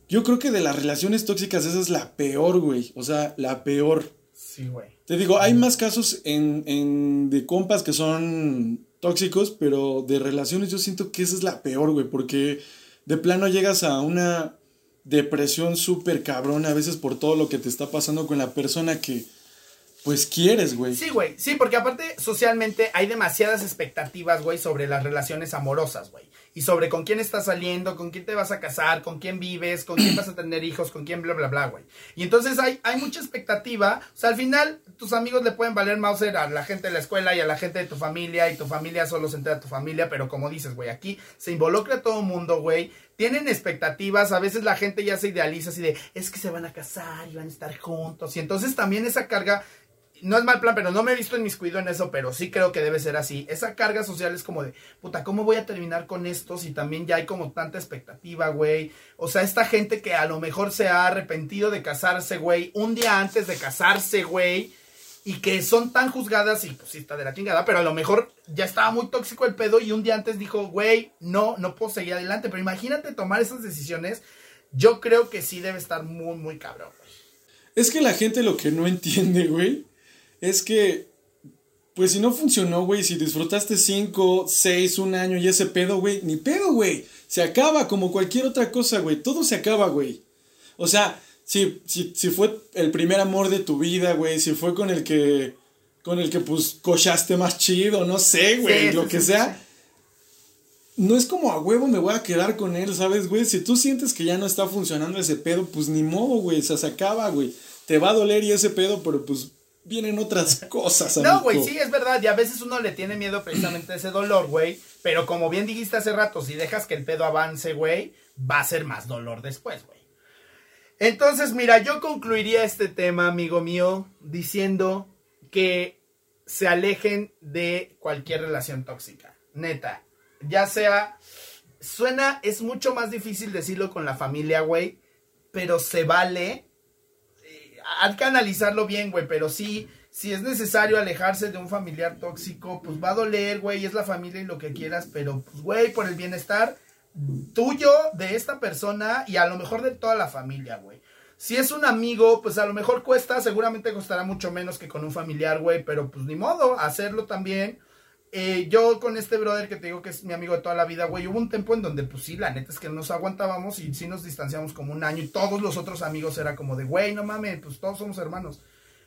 yo creo que de las relaciones tóxicas esa es la peor, güey, o sea, la peor. Sí, güey. Te digo, hay más casos en, en de compas que son tóxicos, pero de relaciones yo siento que esa es la peor, güey, porque de plano llegas a una depresión súper cabrón a veces por todo lo que te está pasando con la persona que pues quieres, güey. Sí, güey, sí, porque aparte socialmente hay demasiadas expectativas, güey, sobre las relaciones amorosas, güey y sobre con quién estás saliendo, con quién te vas a casar, con quién vives, con quién vas a tener hijos, con quién bla, bla, bla, güey. Y entonces hay, hay mucha expectativa. O sea, al final tus amigos le pueden valer Mauser a la gente de la escuela y a la gente de tu familia y tu familia solo se entera de tu familia, pero como dices, güey, aquí se involucra todo el mundo, güey. Tienen expectativas, a veces la gente ya se idealiza así de, es que se van a casar y van a estar juntos. Y entonces también esa carga no es mal plan, pero no me he visto en mis cuidados en eso, pero sí creo que debe ser así. Esa carga social es como de, puta, ¿cómo voy a terminar con esto si también ya hay como tanta expectativa, güey? O sea, esta gente que a lo mejor se ha arrepentido de casarse, güey, un día antes de casarse, güey. y que son tan juzgadas y pues sí está de la chingada, pero a lo mejor ya estaba muy tóxico el pedo y un día antes dijo, güey, no, no puedo seguir adelante, pero imagínate tomar esas decisiones, yo creo que sí debe estar muy, muy cabrón. Es que la gente lo que no entiende, güey, es que, pues si no funcionó, güey, si disfrutaste cinco, seis, un año y ese pedo, güey, ni pedo, güey, se acaba como cualquier otra cosa, güey, todo se acaba, güey. O sea, si, si, si fue el primer amor de tu vida, güey, si fue con el que, con el que, pues, cochaste más chido, no sé, güey, Sí, lo sí, que sí, sea. No es como a huevo me voy a quedar con él, ¿sabes, güey? Si tú sientes que ya no está funcionando ese pedo, pues ni modo, güey, o sea, se acaba, güey. Te va a doler y ese pedo, pero pues vienen otras cosas, No, amigo. güey, sí, es verdad. Y a veces uno le tiene miedo precisamente a ese dolor, güey. Pero como bien dijiste hace rato, si dejas que el pedo avance, güey, va a ser más dolor después, güey. Entonces, mira, yo concluiría este tema, amigo mío, diciendo que se alejen de cualquier relación tóxica. Neta. Ya sea. Suena, es mucho más difícil decirlo con la familia, güey. Pero se vale hay que analizarlo bien, güey, pero sí, si es necesario alejarse de un familiar tóxico, pues va a doler, güey, es la familia y lo que quieras, pero, pues, güey, por el bienestar tuyo, de esta persona y a lo mejor de toda la familia, güey. Si es un amigo, pues a lo mejor cuesta, seguramente costará mucho menos que con un familiar, güey, pero pues ni modo, hacerlo también. Eh, yo con este brother que te digo que es mi amigo de toda la vida, güey, hubo un tiempo en donde, pues sí, la neta es que nos aguantábamos y sí nos distanciamos como un año y todos los otros amigos era como de, güey, no mames, pues todos somos hermanos.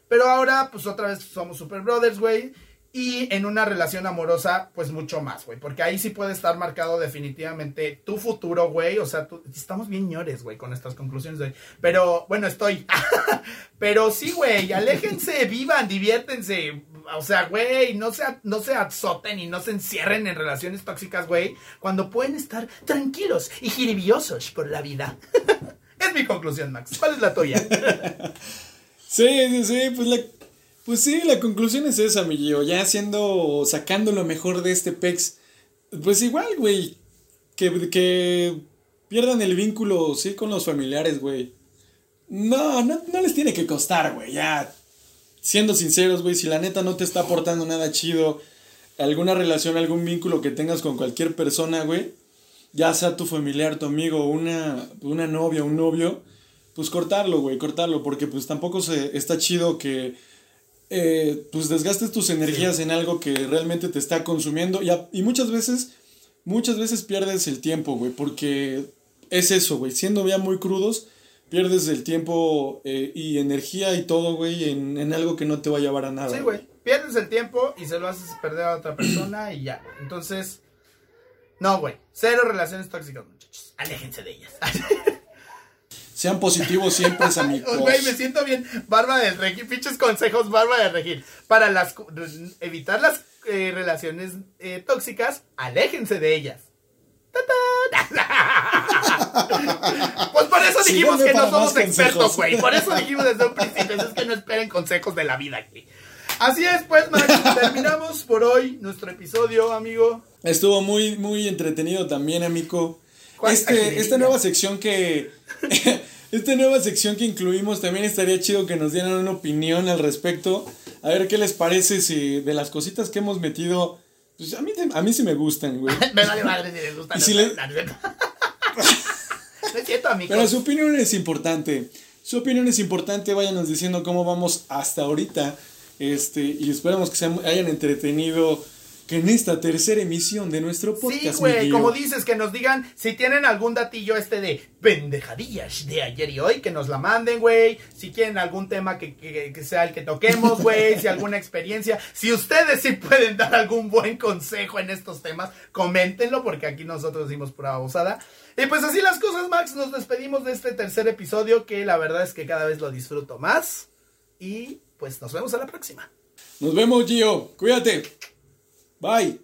Pero ahora, pues otra vez somos super brothers, güey. Y en una relación amorosa, pues mucho más, güey. Porque ahí sí puede estar marcado definitivamente tu futuro, güey. O sea, estamos bien ñores, güey, con estas conclusiones, güey. Pero, bueno, estoy. Pero sí, güey, aléjense, vivan, diviértense. O sea, güey, no se, no se azoten y no se encierren en relaciones tóxicas, güey. Cuando pueden estar tranquilos y jiribiosos por la vida. es mi conclusión, Max. ¿Cuál es la tuya? Sí, sí, sí, pues la, pues sí, la conclusión es esa, mi Gio. Ya haciendo, sacando lo mejor de este pex. Pues igual, güey. Que, que pierdan el vínculo, sí, con los familiares, güey. No, no, no les tiene que costar, güey. Ya, siendo sinceros, güey, si la neta no te está aportando nada chido, alguna relación, algún vínculo que tengas con cualquier persona, güey, ya sea tu familiar, tu amigo, una, una novia, un novio, pues cortarlo, güey, cortarlo, porque pues tampoco se, está chido que eh, pues desgastes tus energías en algo que realmente te está consumiendo y, a- y muchas veces, muchas veces pierdes el tiempo, güey, porque es eso, güey, siendo ya muy crudos, pierdes el tiempo eh, y energía y todo, güey, en, en algo que no te va a llevar a nada. Sí, güey. Pierdes el tiempo y se lo haces perder a otra persona y ya. Entonces, no, güey. Cero relaciones tóxicas, muchachos. Aléjense de ellas. Sean positivos siempre, amigos. Güey, me siento bien. Barba del regir. Pinches consejos, barba del regir. Para las, evitar las eh, relaciones eh, tóxicas, aléjense de ellas. Pues por eso dijimos que no somos expertos, güey. Por eso dijimos desde un principio. Es que no esperen consejos de la vida, güey. Así es, pues, Max. Terminamos por hoy nuestro episodio, amigo. Estuvo muy, muy entretenido también, amigo. ¿Cuánta Este, esta nueva sección que. esta nueva sección que incluimos también estaría chido que nos dieran una opinión al respecto. A ver qué les parece si de las cositas que hemos metido. Pues a mí, a mí sí me gustan, güey. Me vale madre si les gusta. Y si sé, le- Pero su opinión es importante. Su opinión es importante. Váyanos diciendo cómo vamos hasta ahorita. Este, y esperamos que se hayan entretenido que en esta tercera emisión de nuestro Sí, podcast. güey, Miguel. como dices, que nos digan si tienen algún datillo este de pendejadillas de ayer y hoy, que nos la manden, güey. Si quieren algún tema que, que- que sea el que toquemos, güey. si alguna experiencia. Si ustedes sí pueden dar algún buen consejo en estos temas, coméntenlo, porque aquí nosotros decimos pura babosada. Y pues así las cosas, Max. Nos despedimos de este tercer episodio, que la verdad es que cada vez lo disfruto más. Y pues nos vemos a la próxima. Nos vemos, Gio. Cuídate. Bye.